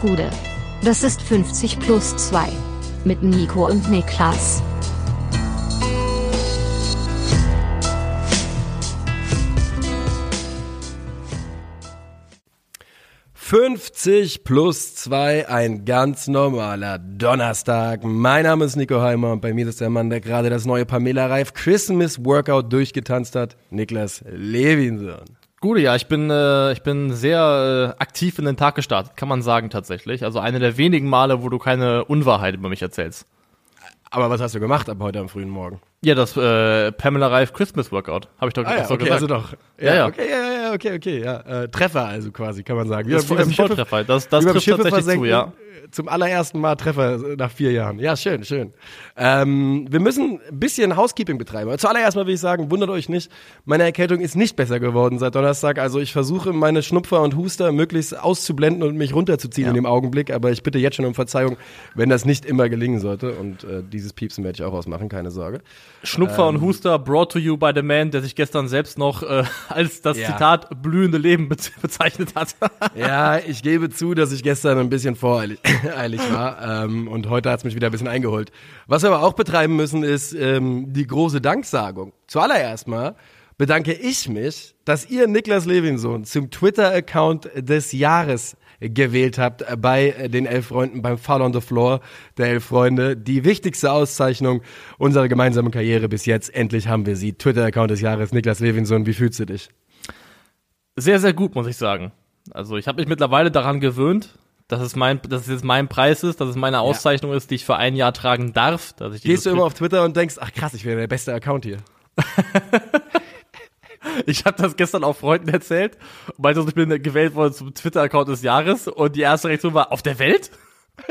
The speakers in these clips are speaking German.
Gude. Das ist 50 plus 2. Mit Nico und Niklas. »50 plus 2, ein ganz normaler Donnerstag. Mein Name ist Nico Heimer und bei mir ist der Mann, der gerade das neue Pamela Reif Christmas Workout durchgetanzt hat, Niklas Levinson. Gute, ja, ich bin, äh, ich bin sehr äh, aktiv in den Tag gestartet, kann man sagen tatsächlich. Also eine der wenigen Male, wo du keine Unwahrheit über mich erzählst. Aber was hast du gemacht ab heute am frühen Morgen? Ja, das äh, Pamela Reif Christmas Workout, habe ich doch ah, ja, okay, gesagt. Also doch. Ja, Ja, ja. Okay, ja, ja, okay, okay, ja. Äh, Treffer also quasi, kann man sagen. Das das ist ein Volltreffer. Das, das trifft Schiffe tatsächlich zu, ja. Zum allerersten Mal Treffer äh, nach vier Jahren. Ja, schön, schön. Ähm, wir müssen ein bisschen Housekeeping betreiben. Zuallererst mal will ich sagen, wundert euch nicht, meine Erkältung ist nicht besser geworden seit Donnerstag. Also ich versuche meine Schnupfer und Huster möglichst auszublenden und mich runterzuziehen in dem Augenblick. Aber ich bitte jetzt schon um Verzeihung, wenn das nicht immer gelingen sollte. Und äh, dieses Piepsen werde ich auch ausmachen, keine Sorge. Schnupfer Ähm. und Huster brought to you by the man, der sich gestern selbst noch äh, als das Ja. Zitat blühende Leben be bezeichnet hat. Ja, ich gebe zu, dass ich gestern ein bisschen voreilig eilig war ähm, und heute hat's mich wieder ein bisschen eingeholt. Was wir aber auch betreiben müssen, ist ähm, die große Danksagung. Zuallererst mal bedanke ich mich, dass ihr Niklas Levinson zum Twitter-Account des Jahres gewählt habt bei äh, den Elf Freunden beim Fall on the Floor der Elf Freunde. Die wichtigste Auszeichnung unserer gemeinsamen Karriere bis jetzt. Endlich haben wir sie. Twitter-Account des Jahres. Niklas Levinson, wie fühlst du dich? Sehr, sehr gut, muss ich sagen. Also ich habe mich mittlerweile daran gewöhnt, dass es mein, dass es jetzt mein Preis ist, dass es meine Auszeichnung ist, die ich für ein Jahr tragen darf. Dass ich Gehst du immer auf Twitter und denkst, ach krass, ich wäre der beste Account hier. Ich habe das gestern auch Freunden erzählt und meinte, ich bin gewählt worden zum Twitter-Account des Jahres und die erste Reaktion war, auf der Welt?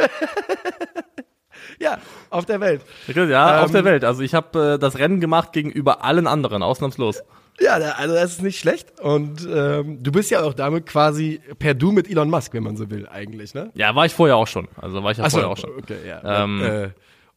Ja, auf der Welt. Ja, auf Ähm, der Welt. Also ich habe äh, das Rennen gemacht gegenüber allen anderen, ausnahmslos. Ja, also das ist nicht schlecht. Und ähm, du bist ja auch damit quasi per Du mit Elon Musk, wenn man so will, eigentlich, ne? Ja, war ich vorher auch schon. Also war ich ja Ach so, vorher auch schon. okay, ja. Ähm, äh,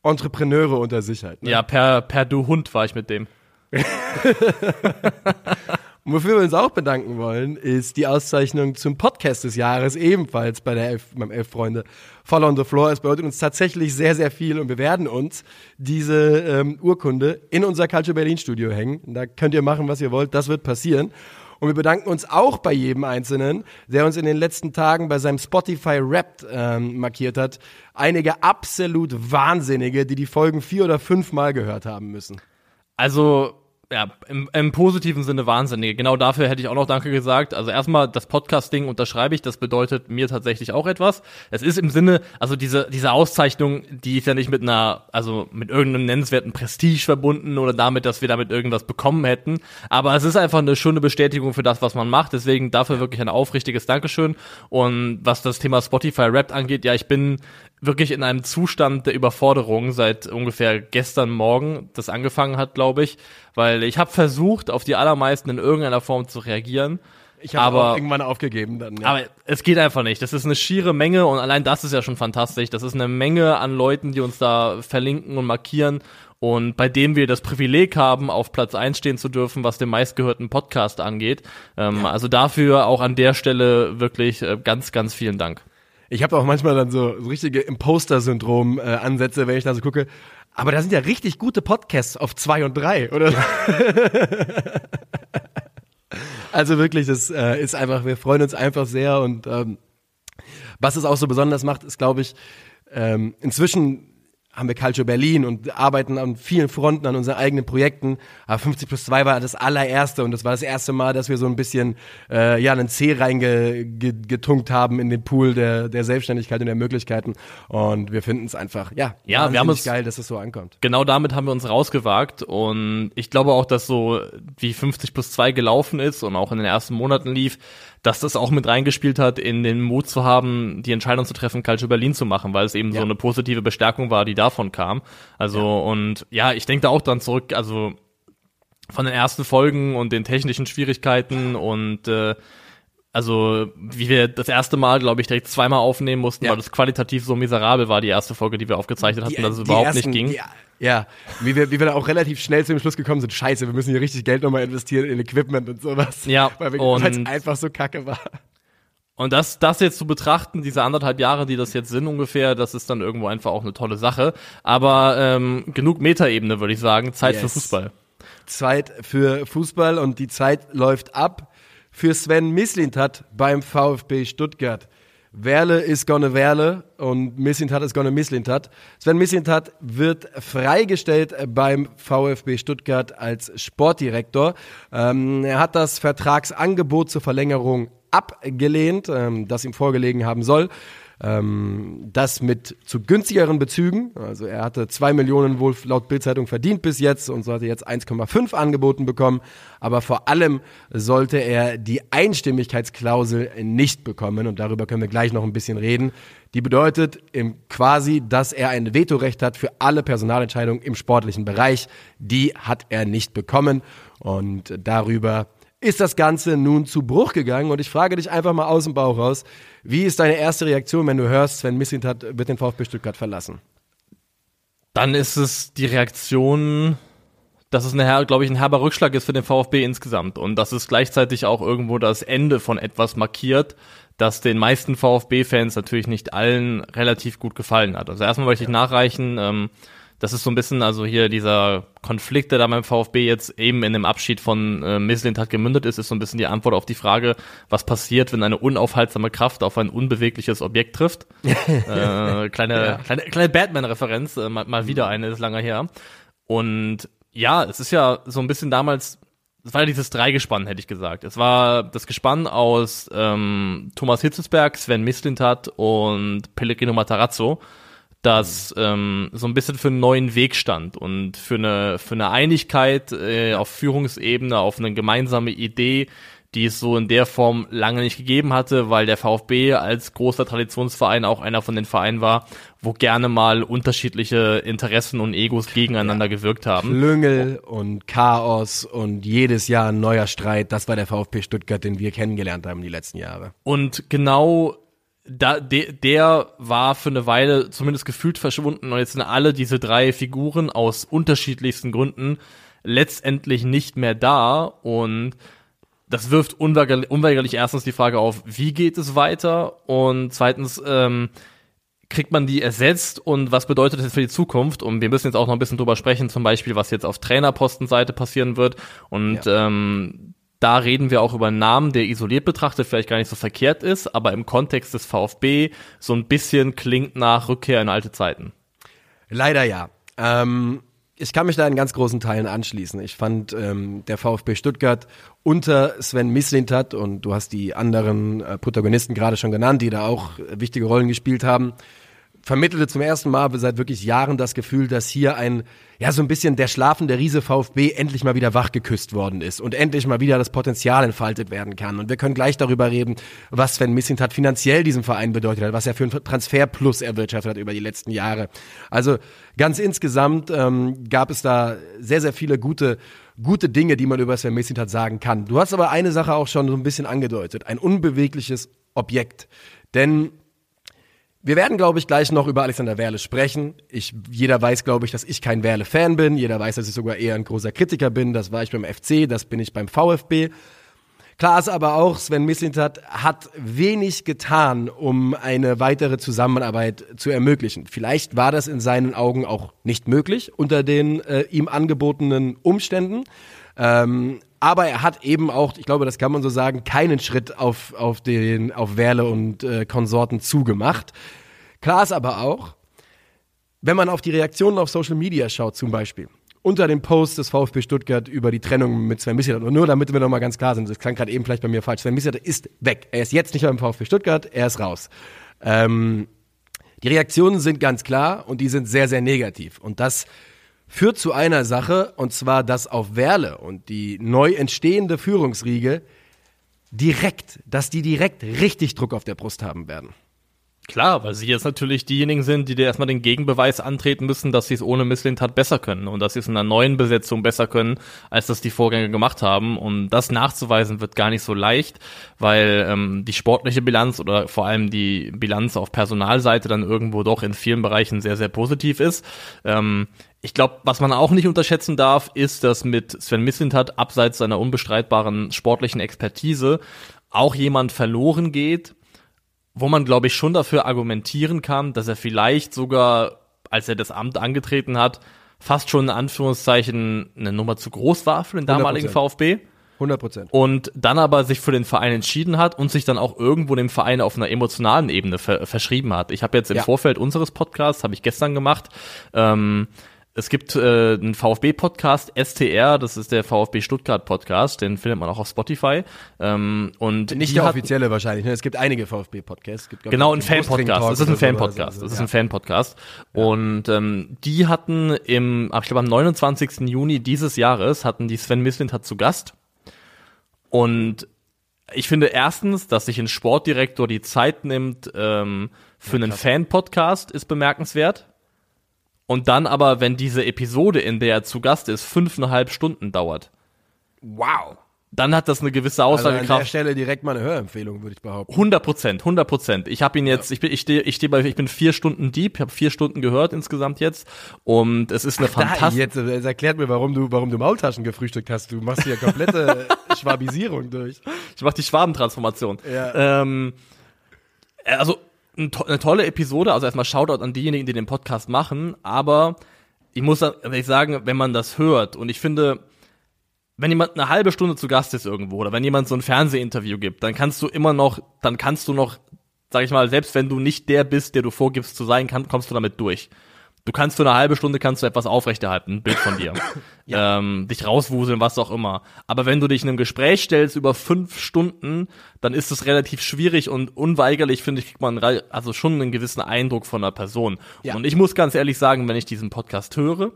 Entrepreneure unter sich halt. Ne? Ja, per, per Du Hund war ich mit dem. Und wofür wir uns auch bedanken wollen, ist die Auszeichnung zum Podcast des Jahres, ebenfalls bei der Elf, beim Elf Freunde Fall on the Floor. Es bedeutet uns tatsächlich sehr, sehr viel und wir werden uns diese ähm, Urkunde in unser Culture Berlin Studio hängen. Da könnt ihr machen, was ihr wollt, das wird passieren. Und wir bedanken uns auch bei jedem Einzelnen, der uns in den letzten Tagen bei seinem Spotify Wrapped ähm, markiert hat. Einige absolut Wahnsinnige, die die Folgen vier oder fünfmal gehört haben müssen. Also, ja, im, im positiven Sinne wahnsinnig. Genau dafür hätte ich auch noch Danke gesagt. Also erstmal das Podcast-Ding unterschreibe ich, das bedeutet mir tatsächlich auch etwas. Es ist im Sinne, also diese, diese Auszeichnung, die ist ja nicht mit einer, also mit irgendeinem nennenswerten Prestige verbunden oder damit, dass wir damit irgendwas bekommen hätten. Aber es ist einfach eine schöne Bestätigung für das, was man macht. Deswegen dafür wirklich ein aufrichtiges Dankeschön. Und was das Thema Spotify Rap angeht, ja, ich bin wirklich in einem Zustand der Überforderung seit ungefähr gestern Morgen, das angefangen hat, glaube ich, weil ich habe versucht, auf die allermeisten in irgendeiner Form zu reagieren. Ich habe irgendwann aufgegeben dann. Ja. Aber es geht einfach nicht. Das ist eine schiere Menge und allein das ist ja schon fantastisch. Das ist eine Menge an Leuten, die uns da verlinken und markieren und bei denen wir das Privileg haben, auf Platz 1 stehen zu dürfen, was den meistgehörten Podcast angeht. Ähm, Also dafür auch an der Stelle wirklich äh, ganz, ganz vielen Dank. Ich habe auch manchmal dann so, so richtige Imposter-Syndrom-Ansätze, wenn ich da so gucke. Aber da sind ja richtig gute Podcasts auf zwei und drei, oder? also wirklich, das äh, ist einfach, wir freuen uns einfach sehr und ähm, was es auch so besonders macht, ist, glaube ich, ähm, inzwischen haben wir Culture Berlin und arbeiten an vielen Fronten an unseren eigenen Projekten. Aber 50 plus 2 war das allererste und das war das erste Mal, dass wir so ein bisschen äh, ja einen C reingetunkt haben in den Pool der, der Selbstständigkeit und der Möglichkeiten. Und wir finden es einfach, ja, Ja, wir haben uns- geil, dass es so ankommt. genau damit haben wir uns rausgewagt und ich glaube auch, dass so wie 50 plus 2 gelaufen ist und auch in den ersten Monaten lief, dass das auch mit reingespielt hat, in den Mut zu haben, die Entscheidung zu treffen, Culture Berlin zu machen, weil es eben Ja. so eine positive Bestärkung war, die davon kam. Also und ja, ich denke da auch dran zurück, also von den ersten Folgen und den technischen Schwierigkeiten und äh, also wie wir das erste Mal, glaube ich, direkt zweimal aufnehmen mussten, Ja. weil das qualitativ so miserabel war, die erste Folge, die wir aufgezeichnet hatten, dass es überhaupt ersten- nicht ging. Die, ja, wie wir, wie wir dann auch relativ schnell zu dem Schluss gekommen sind, scheiße, wir müssen hier richtig Geld nochmal investieren in Equipment und sowas. Ja, weil es einfach so kacke war. Und das, das jetzt zu betrachten, diese anderthalb Jahre, die das jetzt sind ungefähr, das ist dann irgendwo einfach auch eine tolle Sache. Aber ähm, genug Metaebene, würde ich sagen. Zeit yes. für Fußball. Zeit für Fußball und die Zeit läuft ab für Sven Mislintat beim VfB Stuttgart. Werle ist gonna Werle und Mislintat ist gonna Mislintat. Sven Mislintat wird freigestellt beim VfB Stuttgart als Sportdirektor. Ähm, er hat das Vertragsangebot zur Verlängerung abgelehnt, ähm, das ihm vorgelegen haben soll. Ähm, das mit zu günstigeren Bezügen. Also er hatte zwei Millionen wohl laut Bildzeitung verdient bis jetzt und sollte jetzt 1,5 angeboten bekommen. Aber vor allem sollte er die Einstimmigkeitsklausel nicht bekommen. Und darüber können wir gleich noch ein bisschen reden. Die bedeutet im quasi, dass er ein Vetorecht hat für alle Personalentscheidungen im sportlichen Bereich. Die hat er nicht bekommen. Und darüber ist das Ganze nun zu Bruch gegangen. Und ich frage dich einfach mal aus dem Bauch raus, wie ist deine erste Reaktion, wenn du hörst, Sven Mislintat wird den VfB Stuttgart verlassen? Dann ist es die Reaktion, dass es, eine, glaube ich, ein herber Rückschlag ist für den VfB insgesamt. Und dass es gleichzeitig auch irgendwo das Ende von etwas markiert, das den meisten VfB-Fans natürlich nicht allen relativ gut gefallen hat. Also erstmal möchte ich nachreichen, ähm, das ist so ein bisschen, also hier dieser Konflikt, der da beim VfB jetzt eben in dem Abschied von äh, Mislint hat gemündet ist, ist so ein bisschen die Antwort auf die Frage, was passiert, wenn eine unaufhaltsame Kraft auf ein unbewegliches Objekt trifft. äh, kleine, ja. kleine, kleine Batman-Referenz, äh, mal, mal wieder eine, ist lange her. Und ja, es ist ja so ein bisschen damals es war ja dieses Dreigespann, hätte ich gesagt. Es war das Gespann aus ähm, Thomas Hitzesberg, Sven Mislintat und Pellegrino Matarazzo das ähm, so ein bisschen für einen neuen Weg stand und für eine für eine Einigkeit äh, auf Führungsebene, auf eine gemeinsame Idee, die es so in der Form lange nicht gegeben hatte, weil der VfB als großer Traditionsverein auch einer von den Vereinen war, wo gerne mal unterschiedliche Interessen und Egos gegeneinander ja. gewirkt haben. Klüngel und Chaos und jedes Jahr ein neuer Streit, das war der VfB Stuttgart, den wir kennengelernt haben die letzten Jahre. Und genau da, de, der war für eine Weile zumindest gefühlt verschwunden und jetzt sind alle diese drei Figuren aus unterschiedlichsten Gründen letztendlich nicht mehr da und das wirft unweigerlich, unweigerlich erstens die Frage auf, wie geht es weiter und zweitens ähm, kriegt man die ersetzt und was bedeutet das für die Zukunft? Und wir müssen jetzt auch noch ein bisschen drüber sprechen, zum Beispiel, was jetzt auf Trainerpostenseite passieren wird. Und ja. ähm, da reden wir auch über einen Namen, der isoliert betrachtet vielleicht gar nicht so verkehrt ist, aber im Kontext des VfB so ein bisschen klingt nach Rückkehr in alte Zeiten. Leider ja. Ähm, ich kann mich da in ganz großen Teilen anschließen. Ich fand ähm, der VfB Stuttgart unter Sven Mislintat und du hast die anderen äh, Protagonisten gerade schon genannt, die da auch wichtige Rollen gespielt haben, vermittelte zum ersten Mal seit wirklich Jahren das Gefühl, dass hier ein, ja, so ein bisschen der schlafende Riese VfB endlich mal wieder wachgeküsst worden ist und endlich mal wieder das Potenzial entfaltet werden kann. Und wir können gleich darüber reden, was Sven Missintat finanziell diesem Verein bedeutet hat, was er für einen Transferplus erwirtschaftet hat über die letzten Jahre. Also ganz insgesamt ähm, gab es da sehr, sehr viele gute gute Dinge, die man über Sven Missintat sagen kann. Du hast aber eine Sache auch schon so ein bisschen angedeutet, ein unbewegliches Objekt. Denn wir werden, glaube ich, gleich noch über Alexander Werle sprechen. Ich, jeder weiß, glaube ich, dass ich kein Werle-Fan bin. Jeder weiß, dass ich sogar eher ein großer Kritiker bin. Das war ich beim FC, das bin ich beim VfB. Klar ist aber auch, Sven Mislintat hat wenig getan, um eine weitere Zusammenarbeit zu ermöglichen. Vielleicht war das in seinen Augen auch nicht möglich unter den äh, ihm angebotenen Umständen. Ähm, aber er hat eben auch, ich glaube, das kann man so sagen, keinen Schritt auf, auf, den, auf Werle und äh, Konsorten zugemacht. Klar ist aber auch, wenn man auf die Reaktionen auf Social Media schaut, zum Beispiel, unter dem Post des VfB Stuttgart über die Trennung mit Sven Misset, und nur damit wir nochmal ganz klar sind, das klang gerade eben vielleicht bei mir falsch, Sven Misset ist weg. Er ist jetzt nicht mehr im VfB Stuttgart, er ist raus. Ähm, die Reaktionen sind ganz klar und die sind sehr, sehr negativ. Und das führt zu einer Sache, und zwar, dass auf Werle und die neu entstehende Führungsriege direkt, dass die direkt richtig Druck auf der Brust haben werden. Klar, weil sie jetzt natürlich diejenigen sind, die dir erstmal den Gegenbeweis antreten müssen, dass sie es ohne Misslintat besser können und dass sie es in einer neuen Besetzung besser können, als das die Vorgänger gemacht haben. Und das nachzuweisen wird gar nicht so leicht, weil ähm, die sportliche Bilanz oder vor allem die Bilanz auf Personalseite dann irgendwo doch in vielen Bereichen sehr, sehr positiv ist. Ähm, ich glaube, was man auch nicht unterschätzen darf, ist, dass mit Sven Mislintat abseits seiner unbestreitbaren sportlichen Expertise auch jemand verloren geht, wo man, glaube ich, schon dafür argumentieren kann, dass er vielleicht sogar, als er das Amt angetreten hat, fast schon in Anführungszeichen eine Nummer zu groß war für den damaligen 100%. VfB. 100 Prozent. Und dann aber sich für den Verein entschieden hat und sich dann auch irgendwo dem Verein auf einer emotionalen Ebene ver verschrieben hat. Ich habe jetzt im Ja. Vorfeld unseres Podcasts, habe ich gestern gemacht, ähm, es gibt äh, einen VfB-Podcast, STR, das ist der VfB Stuttgart-Podcast, den findet man auch auf Spotify. Ähm, und Nicht der offizielle wahrscheinlich. Ne? Es gibt einige VfB-Podcasts. Genau, ein Fan-Podcast. Das ist ein. Fan-Podcast. Das ist Ja. ein Fan-Podcast. Und ähm, die hatten im, ich glaube am 29. Juni dieses Jahres hatten die Sven Mislint zu Gast. Und ich finde erstens, dass sich ein Sportdirektor die Zeit nimmt ähm, für einen Fan-Podcast, ist bemerkenswert. Und dann aber, wenn diese Episode, in der er zu Gast ist, fünfeinhalb Stunden dauert, Wow. dann hat das eine gewisse Also an der Aussagekraft. Stelle direkt mal eine Hörempfehlung, würde ich behaupten. 100 Prozent, 100 Prozent. Ich habe ihn jetzt, ich bin, ich stehe, ich stehe bei, ich bin vier Stunden deep, habe vier Stunden gehört insgesamt jetzt und es ist eine fantastische. jetzt, äh, jetzt erklärt mir, warum du, warum du Maultaschen gefrühstückt hast. Du machst hier komplette Schwabisierung durch. Ich mache die Schwabentransformation. Ja. Ähm, äh, also eine tolle Episode. Also erstmal Shoutout an diejenigen, die den Podcast machen. Aber ich muss ehrlich sagen, wenn man das hört und ich finde, wenn jemand eine halbe Stunde zu Gast ist irgendwo oder wenn jemand so ein Fernsehinterview gibt, dann kannst du immer noch, dann kannst du noch, sag ich mal, selbst wenn du nicht der bist, der du vorgibst zu sein, kann, kommst du damit durch. Du kannst für eine halbe Stunde kannst du etwas aufrechterhalten, ein Bild von dir, ähm, dich rauswuseln, was auch immer. Aber wenn du dich in einem Gespräch stellst über fünf Stunden, dann ist es relativ schwierig und unweigerlich finde ich kriegt man also schon einen gewissen Eindruck von einer Person. Ja. Und ich muss ganz ehrlich sagen, wenn ich diesen Podcast höre,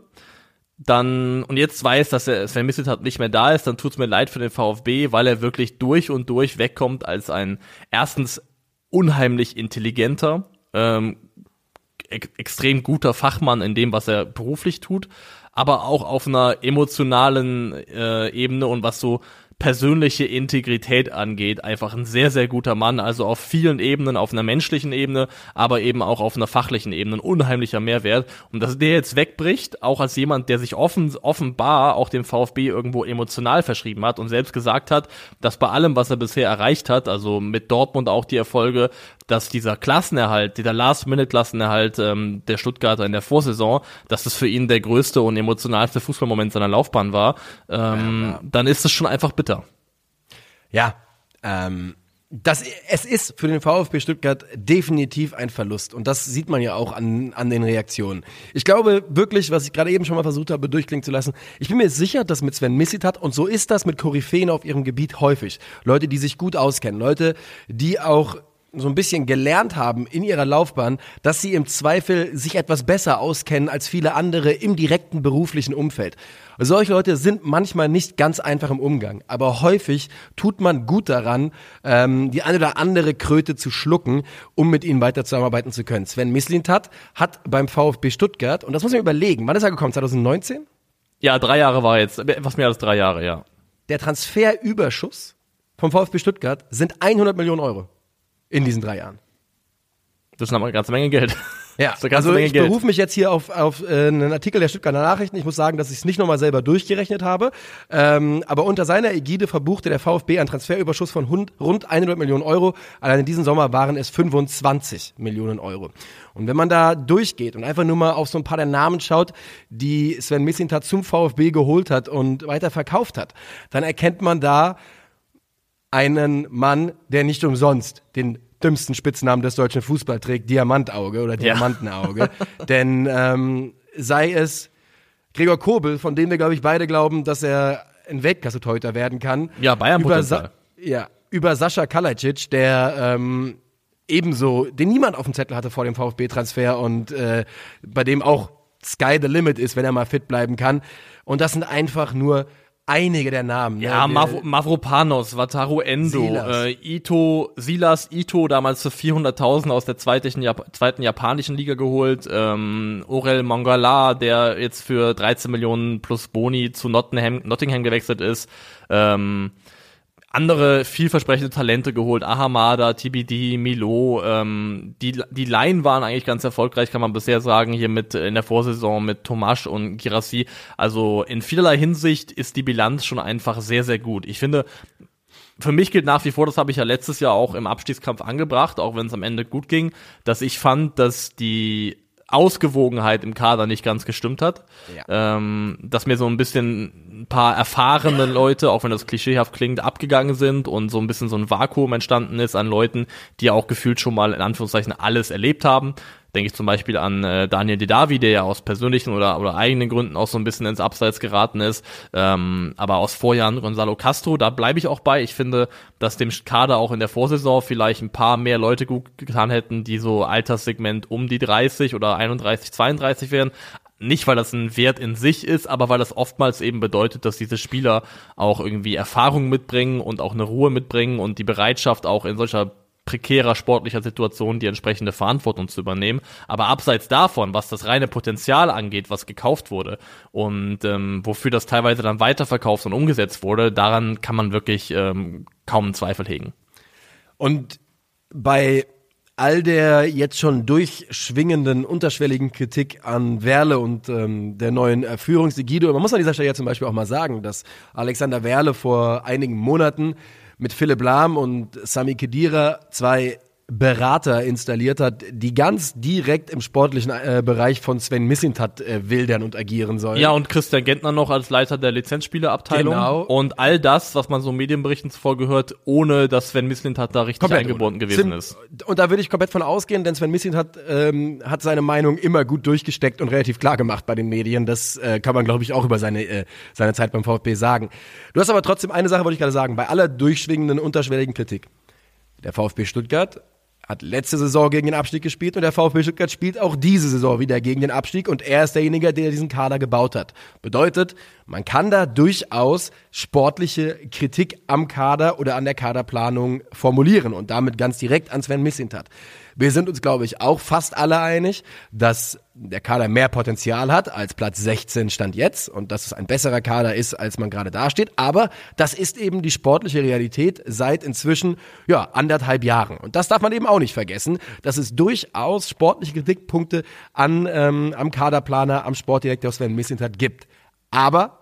dann und jetzt weiß, dass der Sven Misseltat nicht mehr da ist, dann tut's mir leid für den VfB, weil er wirklich durch und durch wegkommt als ein erstens unheimlich intelligenter, ähm, extrem guter Fachmann in dem, was er beruflich tut, aber auch auf einer emotionalen äh, Ebene und was so persönliche Integrität angeht, einfach ein sehr, sehr guter Mann, also auf vielen Ebenen, auf einer menschlichen Ebene, aber eben auch auf einer fachlichen Ebene, ein unheimlicher Mehrwert. Und dass der jetzt wegbricht, auch als jemand, der sich offen, offenbar auch dem VfB irgendwo emotional verschrieben hat und selbst gesagt hat, dass bei allem, was er bisher erreicht hat, also mit Dortmund auch die Erfolge, dass dieser Klassenerhalt, dieser Last-Minute-Klassenerhalt ähm, der Stuttgarter in der Vorsaison, dass das für ihn der größte und emotionalste Fußballmoment seiner Laufbahn war, ähm, dann ist es schon einfach bitter. Ja, ähm, das, es ist für den VfB Stuttgart definitiv ein Verlust. Und das sieht man ja auch an, an den Reaktionen. Ich glaube wirklich, was ich gerade eben schon mal versucht habe, durchklingen zu lassen, ich bin mir sicher, dass mit Sven Missit und so ist das mit Koryphäen auf ihrem Gebiet häufig. Leute, die sich gut auskennen, Leute, die auch so ein bisschen gelernt haben in ihrer Laufbahn, dass sie im Zweifel sich etwas besser auskennen als viele andere im direkten beruflichen Umfeld. Solche Leute sind manchmal nicht ganz einfach im Umgang, aber häufig tut man gut daran, ähm, die eine oder andere Kröte zu schlucken, um mit ihnen weiter zusammenarbeiten zu können. Sven Mislintat hat beim VfB Stuttgart, und das muss man überlegen, wann ist er gekommen? 2019? Ja, drei Jahre war jetzt, etwas mehr als drei Jahre, ja. Der Transferüberschuss vom VfB Stuttgart sind 100 Millionen Euro in diesen drei Jahren. Das ist eine ganze Menge Geld. Ja, also ich Geld. berufe mich jetzt hier auf, auf äh, einen Artikel der Stuttgarter Nachrichten. Ich muss sagen, dass ich es nicht nochmal selber durchgerechnet habe. Ähm, aber unter seiner Ägide verbuchte der VfB einen Transferüberschuss von hund, rund 100 Millionen Euro. Allein in diesem Sommer waren es 25 Millionen Euro. Und wenn man da durchgeht und einfach nur mal auf so ein paar der Namen schaut, die Sven Missintat zum VfB geholt hat und weiter verkauft hat, dann erkennt man da einen Mann, der nicht umsonst den dümmsten Spitznamen des deutschen Fußballs trägt, Diamantauge oder Diamantenauge. Denn ähm, sei es Gregor Kobel, von dem wir, glaube ich, beide glauben, dass er ein Weltklasse-Torhüter werden kann. Ja, Bayern über. Sa ja, über Sascha Kalajdzic, der ähm, ebenso, den niemand auf dem Zettel hatte vor dem VfB-Transfer und äh, bei dem auch Sky the Limit ist, wenn er mal fit bleiben kann. Und das sind einfach nur einige der Namen. Ja, ne? Mav Mavropanos, Wataru Endo, Silas. äh, Ito, Silas Ito, damals für 400.000 aus der zweiten, Jap zweiten japanischen Liga geholt, ähm, Orel Mangala, der jetzt für 13 Millionen plus Boni zu Nottingham, Nottingham gewechselt ist, ähm, andere vielversprechende Talente geholt, Ahamada, TBD, Milo, ähm, die, die Laien waren eigentlich ganz erfolgreich, kann man bisher sagen, hier mit äh, in der Vorsaison mit Tomasch und Girassi. Also in vielerlei Hinsicht ist die Bilanz schon einfach sehr, sehr gut. Ich finde, für mich gilt nach wie vor, das habe ich ja letztes Jahr auch im Abstiegskampf angebracht, auch wenn es am Ende gut ging, dass ich fand, dass die Ausgewogenheit im Kader nicht ganz gestimmt hat. Ja. Ähm, dass mir so ein bisschen ein paar erfahrene Leute, auch wenn das klischeehaft klingt, abgegangen sind und so ein bisschen so ein Vakuum entstanden ist an Leuten, die auch gefühlt schon mal in Anführungszeichen alles erlebt haben denke ich zum Beispiel an äh, Daniel Didavi, der ja aus persönlichen oder, oder eigenen Gründen auch so ein bisschen ins Abseits geraten ist. Ähm, aber aus Vorjahren Gonzalo Castro, da bleibe ich auch bei. Ich finde, dass dem Kader auch in der Vorsaison vielleicht ein paar mehr Leute gut getan hätten, die so Alterssegment um die 30 oder 31, 32 wären nicht weil das ein Wert in sich ist, aber weil das oftmals eben bedeutet, dass diese Spieler auch irgendwie Erfahrung mitbringen und auch eine Ruhe mitbringen und die Bereitschaft auch in solcher prekärer sportlicher Situation die entsprechende Verantwortung zu übernehmen. Aber abseits davon, was das reine Potenzial angeht, was gekauft wurde und ähm, wofür das teilweise dann weiterverkauft und umgesetzt wurde, daran kann man wirklich ähm, kaum einen Zweifel hegen. Und bei all der jetzt schon durchschwingenden, unterschwelligen Kritik an Werle und ähm, der neuen äh, Führungsegido, man muss an dieser Stelle ja zum Beispiel auch mal sagen, dass Alexander Werle vor einigen Monaten mit Philipp Lahm und Sami Kedira zwei Berater installiert hat, die ganz direkt im sportlichen äh, Bereich von Sven Missintat äh, wildern und agieren sollen. Ja, und Christian Gentner noch als Leiter der Lizenzspielerabteilung. Genau. Und all das, was man so Medienberichten zuvor gehört, ohne dass Sven Missintat da richtig komplett eingebunden ohne. gewesen ist. Und da würde ich komplett von ausgehen, denn Sven Missintat ähm, hat seine Meinung immer gut durchgesteckt und relativ klar gemacht bei den Medien. Das äh, kann man, glaube ich, auch über seine, äh, seine Zeit beim VfB sagen. Du hast aber trotzdem eine Sache, wollte ich gerade sagen, bei aller durchschwingenden, unterschwelligen Kritik. Der VfB Stuttgart hat letzte Saison gegen den Abstieg gespielt und der VfB Stuttgart spielt auch diese Saison wieder gegen den Abstieg und er ist derjenige, der diesen Kader gebaut hat. Bedeutet, man kann da durchaus sportliche Kritik am Kader oder an der Kaderplanung formulieren und damit ganz direkt an Sven Missintat. Wir sind uns, glaube ich, auch fast alle einig, dass der Kader mehr Potenzial hat als Platz 16 stand jetzt und dass es ein besserer Kader ist, als man gerade dasteht. Aber das ist eben die sportliche Realität seit inzwischen ja anderthalb Jahren. Und das darf man eben auch nicht vergessen, dass es durchaus sportliche Kritikpunkte an ähm, am Kaderplaner, am Sportdirektor Sven Missintat gibt. Aber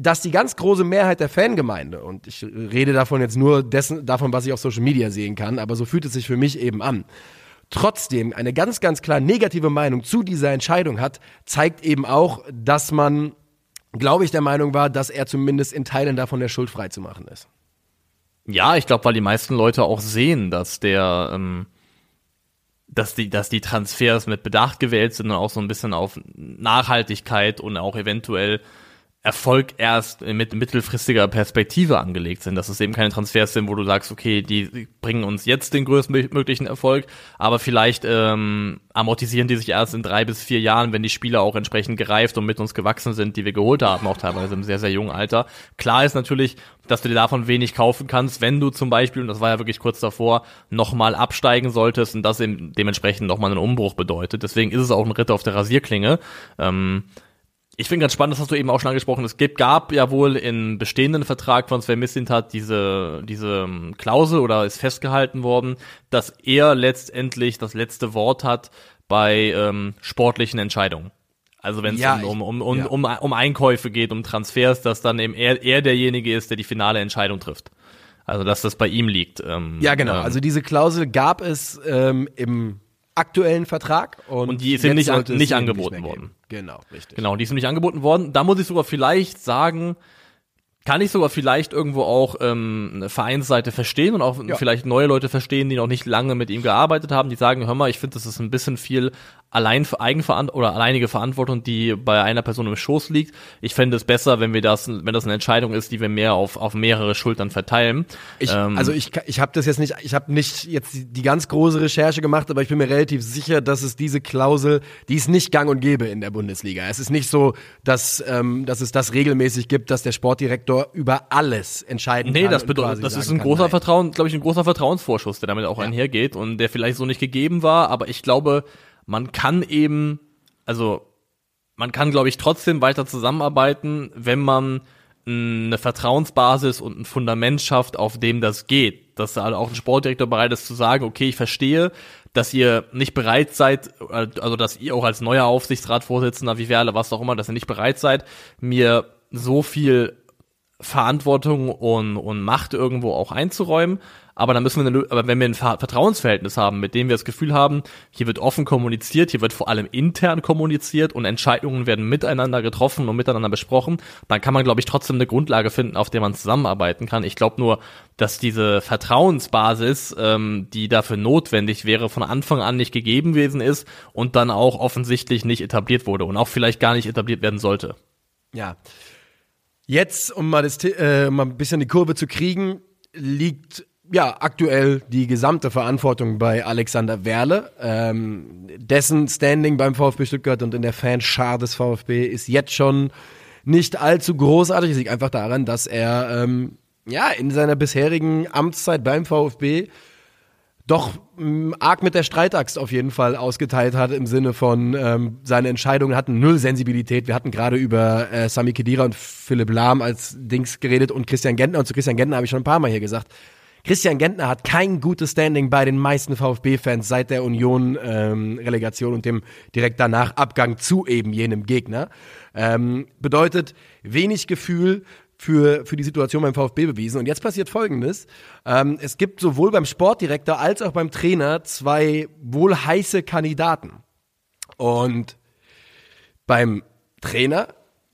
dass die ganz große Mehrheit der Fangemeinde, und ich rede davon jetzt nur dessen, davon, was ich auf Social Media sehen kann, aber so fühlt es sich für mich eben an, trotzdem eine ganz, ganz klar negative Meinung zu dieser Entscheidung hat, zeigt eben auch, dass man, glaube ich, der Meinung war, dass er zumindest in Teilen davon der Schuld frei zu machen ist. Ja, ich glaube, weil die meisten Leute auch sehen, dass der, ähm, dass die, dass die Transfers mit Bedacht gewählt sind und auch so ein bisschen auf Nachhaltigkeit und auch eventuell Erfolg erst mit mittelfristiger Perspektive angelegt sind. Dass es eben keine Transfers sind, wo du sagst, okay, die bringen uns jetzt den größtmöglichen Erfolg, aber vielleicht ähm, amortisieren die sich erst in drei bis vier Jahren, wenn die Spieler auch entsprechend gereift und mit uns gewachsen sind, die wir geholt haben, auch teilweise im sehr, sehr jungen Alter. Klar ist natürlich, dass du dir davon wenig kaufen kannst, wenn du zum Beispiel, und das war ja wirklich kurz davor, nochmal absteigen solltest und das eben dementsprechend nochmal einen Umbruch bedeutet. Deswegen ist es auch ein Ritter auf der Rasierklinge. Ähm, ich finde ganz spannend, das hast du eben auch schon angesprochen. Es gibt, gab ja wohl in bestehenden Vertrag von Sven Mislintat diese, diese ähm, Klausel oder ist festgehalten worden, dass er letztendlich das letzte Wort hat bei ähm, sportlichen Entscheidungen. Also wenn es ja, um, um, um, ja. um, um Einkäufe geht, um Transfers, dass dann eben er, er derjenige ist, der die finale Entscheidung trifft. Also dass das bei ihm liegt. Ähm, ja, genau. Ähm, also diese Klausel gab es ähm, im aktuellen Vertrag. Und, und die sind nicht, an, nicht angeboten nicht worden. Genau, richtig. Genau, die sind nicht angeboten worden. Da muss ich sogar vielleicht sagen, kann ich sogar vielleicht irgendwo auch ähm, eine Vereinsseite verstehen und auch ja. vielleicht neue Leute verstehen, die noch nicht lange mit ihm gearbeitet haben, die sagen, hör mal, ich finde, das ist ein bisschen viel allein Eigenverant oder alleinige Verantwortung, die bei einer Person im Schoß liegt. Ich fände es besser, wenn wir das, wenn das eine Entscheidung ist, die wir mehr auf, auf mehrere Schultern verteilen. Ich, ähm, also ich, ich habe das jetzt nicht, ich habe nicht jetzt die ganz große Recherche gemacht, aber ich bin mir relativ sicher, dass es diese Klausel, die ist nicht gang und gäbe in der Bundesliga. Es ist nicht so, dass, ähm, dass es das regelmäßig gibt, dass der Sportdirektor über alles entscheiden nee, kann. Nee, das bedeutet, das ist ein großer nein. Vertrauen, glaube ich, ein großer Vertrauensvorschuss, der damit auch ja. einhergeht und der vielleicht so nicht gegeben war, aber ich glaube, man kann eben, also man kann, glaube ich, trotzdem weiter zusammenarbeiten, wenn man eine Vertrauensbasis und ein Fundament schafft, auf dem das geht. Dass da auch ein Sportdirektor bereit ist zu sagen, okay, ich verstehe, dass ihr nicht bereit seid, also dass ihr auch als neuer Aufsichtsratsvorsitzender, wie wir alle, was auch immer, dass ihr nicht bereit seid, mir so viel Verantwortung und, und Macht irgendwo auch einzuräumen. Aber dann müssen wir, aber wenn wir ein Vertrauensverhältnis haben, mit dem wir das Gefühl haben, hier wird offen kommuniziert, hier wird vor allem intern kommuniziert und Entscheidungen werden miteinander getroffen und miteinander besprochen, dann kann man, glaube ich, trotzdem eine Grundlage finden, auf der man zusammenarbeiten kann. Ich glaube nur, dass diese Vertrauensbasis, ähm, die dafür notwendig wäre, von Anfang an nicht gegeben gewesen ist und dann auch offensichtlich nicht etabliert wurde und auch vielleicht gar nicht etabliert werden sollte. Ja. Jetzt, um mal, das, äh, mal ein bisschen die Kurve zu kriegen, liegt ja aktuell die gesamte Verantwortung bei Alexander Werle. Ähm, dessen Standing beim VfB Stuttgart und in der Fanschar des VfB ist jetzt schon nicht allzu großartig. Es liegt einfach daran, dass er ähm, ja in seiner bisherigen Amtszeit beim VfB doch mh, arg mit der Streitaxt auf jeden Fall ausgeteilt hat im Sinne von ähm, seine Entscheidungen hatten null Sensibilität. Wir hatten gerade über äh, Sami Kedira und Philipp Lahm als Dings geredet und Christian Gentner und zu Christian Gentner habe ich schon ein paar Mal hier gesagt. Christian Gentner hat kein gutes Standing bei den meisten VfB-Fans seit der Union-Relegation ähm, und dem direkt danach Abgang zu eben jenem Gegner. Ähm, bedeutet wenig Gefühl für, für die Situation beim VfB bewiesen. Und jetzt passiert Folgendes. Ähm, es gibt sowohl beim Sportdirektor als auch beim Trainer zwei wohl heiße Kandidaten. Und beim Trainer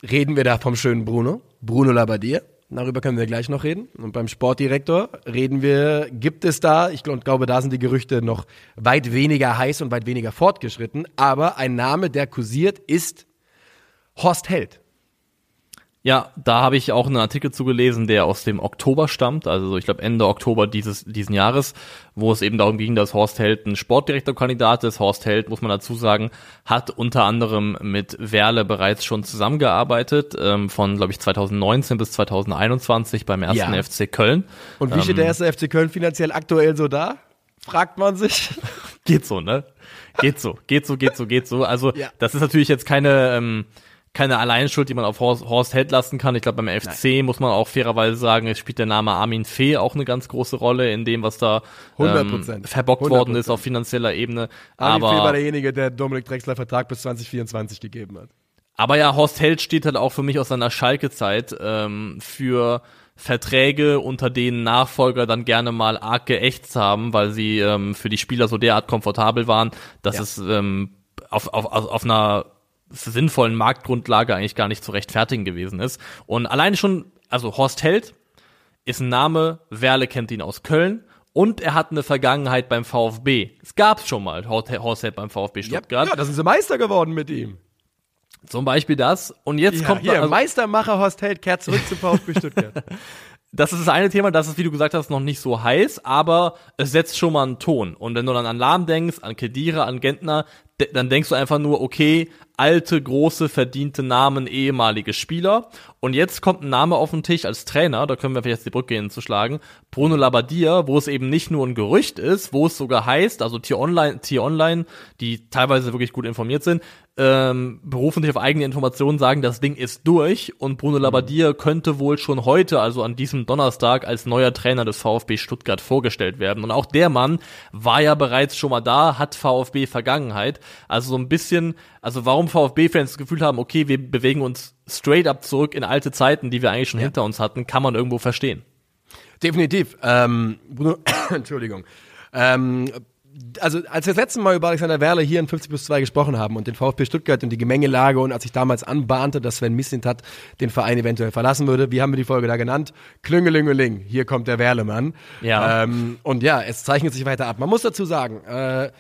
reden wir da vom schönen Bruno, Bruno Labbadia. Darüber können wir gleich noch reden. Und beim Sportdirektor reden wir, gibt es da, ich glaube, da sind die Gerüchte noch weit weniger heiß und weit weniger fortgeschritten, aber ein Name, der kursiert, ist Horst Held. Ja, da habe ich auch einen Artikel zugelesen, der aus dem Oktober stammt, also ich glaube Ende Oktober dieses diesen Jahres, wo es eben darum ging, dass Horst Held ein Sportdirektorkandidat ist. Horst Held, muss man dazu sagen, hat unter anderem mit Werle bereits schon zusammengearbeitet, ähm, von glaube ich 2019 bis 2021 beim ersten ja. FC Köln. Und wie steht der ähm, erste FC Köln finanziell aktuell so da? Fragt man sich. geht so, ne? Geht so, geht so, geht so, geht so. Also ja. das ist natürlich jetzt keine ähm, keine Alleinschuld, die man auf Horst, Horst Held lassen kann. Ich glaube, beim FC Nein. muss man auch fairerweise sagen, es spielt der Name Armin Fee auch eine ganz große Rolle in dem, was da ähm, verbockt 100%. worden ist auf finanzieller Ebene. Armin aber, Fee war derjenige, der Dominik Drexler Vertrag bis 2024 gegeben hat. Aber ja, Horst Held steht halt auch für mich aus seiner Schalke-Zeit ähm, für Verträge, unter denen Nachfolger dann gerne mal arg geächtzt haben, weil sie ähm, für die Spieler so derart komfortabel waren, dass ja. es ähm, auf, auf, auf einer sinnvollen Marktgrundlage eigentlich gar nicht zu rechtfertigen gewesen ist. Und alleine schon, also Horst Held ist ein Name, Werle kennt ihn aus Köln und er hat eine Vergangenheit beim VfB. Es gab's schon mal, Horst Held beim VfB Stuttgart. Ja, ja, da sind sie Meister geworden mit ihm. Zum Beispiel das. Und jetzt ja, kommt hier, also, Meistermacher Horst Held kehrt zurück zum VfB Stuttgart. das ist das eine Thema, das ist, wie du gesagt hast, noch nicht so heiß, aber es setzt schon mal einen Ton. Und wenn du dann an Lahm denkst, an Kedira, an Gentner, dann denkst du einfach nur, okay, alte, große, verdiente Namen, ehemalige Spieler. Und jetzt kommt ein Name auf den Tisch als Trainer, da können wir vielleicht jetzt die Brücke hinzuschlagen, Bruno Labbadia, wo es eben nicht nur ein Gerücht ist, wo es sogar heißt, also Tier Online, Tier Online, die teilweise wirklich gut informiert sind, ähm, berufen sich auf eigene Informationen, sagen, das Ding ist durch und Bruno Labbadia könnte wohl schon heute, also an diesem Donnerstag, als neuer Trainer des VfB Stuttgart vorgestellt werden. Und auch der Mann war ja bereits schon mal da, hat VfB Vergangenheit. Also so ein bisschen, also warum VfB-Fans das Gefühl haben, okay, wir bewegen uns straight up zurück in alte Zeiten, die wir eigentlich schon ja. hinter uns hatten, kann man irgendwo verstehen. Definitiv. Ähm, Bruno, Entschuldigung. Ähm, also als wir das letzte Mal über Alexander Werle hier in 50 plus 2 gesprochen haben und den VfB Stuttgart und die Gemengelage und als ich damals anbahnte, dass Sven Mislintat den Verein eventuell verlassen würde, wie haben wir die Folge da genannt? Klüngelingeling, hier kommt der Werlemann. Ja. Ähm, und ja, es zeichnet sich weiter ab. Man muss dazu sagen, äh,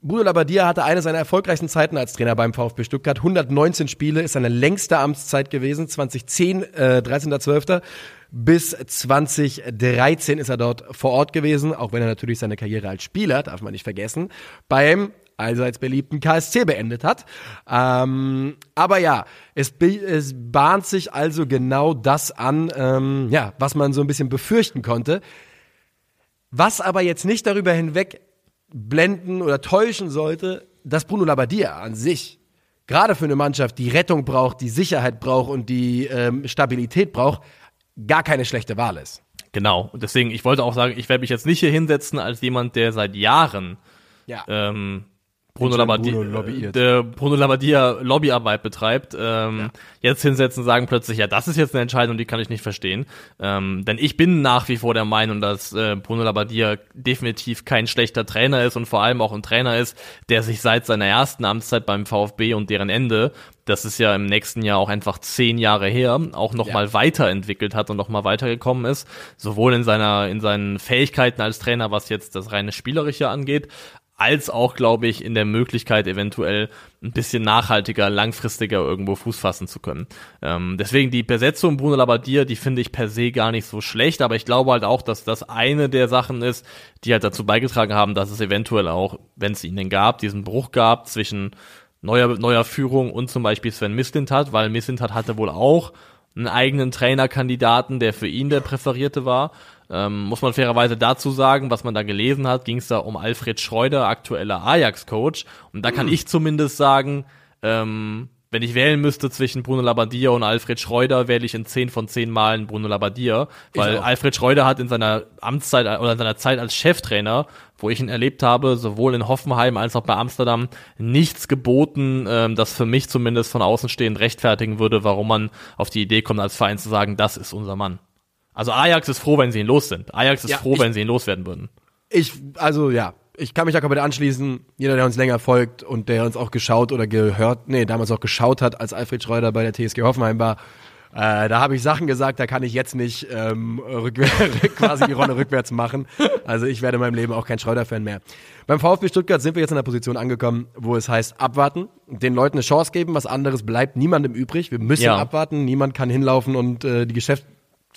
Bruno Labbadia hatte eine seiner erfolgreichsten Zeiten als Trainer beim VfB Stuttgart. 119 Spiele ist seine längste Amtszeit gewesen. 2010, äh, 13.12. Bis 2013 ist er dort vor Ort gewesen, auch wenn er natürlich seine Karriere als Spieler, darf man nicht vergessen, beim allseits beliebten KSC beendet hat. Ähm, aber ja, es, es bahnt sich also genau das an, ähm, ja, was man so ein bisschen befürchten konnte. Was aber jetzt nicht darüber hinweg blenden oder täuschen sollte, dass Bruno Labbadia an sich gerade für eine Mannschaft, die Rettung braucht, die Sicherheit braucht und die ähm, Stabilität braucht, gar keine schlechte Wahl ist. Genau. Und deswegen, ich wollte auch sagen, ich werde mich jetzt nicht hier hinsetzen als jemand, der seit Jahren ja. ähm, Bruno Labbadia, Bruno lobbyiert. der Bruno Labbadia Lobbyarbeit betreibt, ähm, jetzt hinsetzen und sagen plötzlich, ja, das ist jetzt eine Entscheidung, die kann ich nicht verstehen. Ähm, denn ich bin nach wie vor der Meinung, dass äh, Bruno Labbadia definitiv kein schlechter Trainer ist und vor allem auch ein Trainer ist, der sich seit seiner ersten Amtszeit beim VfB und deren Ende, das ist ja im nächsten Jahr auch einfach zehn Jahre her, auch nochmal Ja. weiterentwickelt hat und nochmal weitergekommen ist, sowohl in seiner, in seinen Fähigkeiten als Trainer, was jetzt das reine Spielerische angeht, als auch, glaube ich, in der Möglichkeit, eventuell ein bisschen nachhaltiger, langfristiger irgendwo Fuß fassen zu können. Ähm, deswegen die Besetzung Bruno Labbadia, die finde ich per se gar nicht so schlecht, aber ich glaube halt auch, dass das eine der Sachen ist, die halt dazu beigetragen haben, dass es eventuell auch, wenn es ihn denn gab, diesen Bruch gab zwischen neuer, neuer Führung und zum Beispiel Sven Mislintat, weil Mislintat hatte wohl auch einen eigenen Trainerkandidaten, der für ihn der Präferierte war. Ähm, muss man fairerweise dazu sagen, was man da gelesen hat, ging es da um Alfred Schreuder, aktueller Ajax-Coach. Und da kann ich zumindest sagen, ähm, wenn ich wählen müsste zwischen Bruno Labbadia und Alfred Schreuder, wähle ich in 10 von 10 Malen Bruno Labbadia, weil. Alfred Schreuder hat in seiner Amtszeit oder in seiner Zeit als Cheftrainer, wo ich ihn erlebt habe, sowohl in Hoffenheim als auch bei Amsterdam, nichts geboten, ähm, das für mich zumindest von außenstehend rechtfertigen würde, warum man auf die Idee kommt, als Verein zu sagen, das ist unser Mann. Also Ajax ist froh, wenn sie ihn los sind. Ajax ist Ja, froh, wenn sie ihn loswerden würden. Ich, also ja, ich kann mich da komplett anschließen. Jeder, der uns länger folgt und der uns auch geschaut oder gehört, nee, damals auch geschaut hat, als Alfred Schreuder bei der TSG Hoffenheim war, äh, da habe ich Sachen gesagt, da kann ich jetzt nicht ähm, quasi die Rolle rückwärts machen. Also ich werde in meinem Leben auch kein Schreuder-Fan mehr. Beim VfB Stuttgart sind wir jetzt in der Position angekommen, wo es heißt abwarten, den Leuten eine Chance geben, was anderes bleibt niemandem übrig. Wir müssen Ja. abwarten, niemand kann hinlaufen und äh, die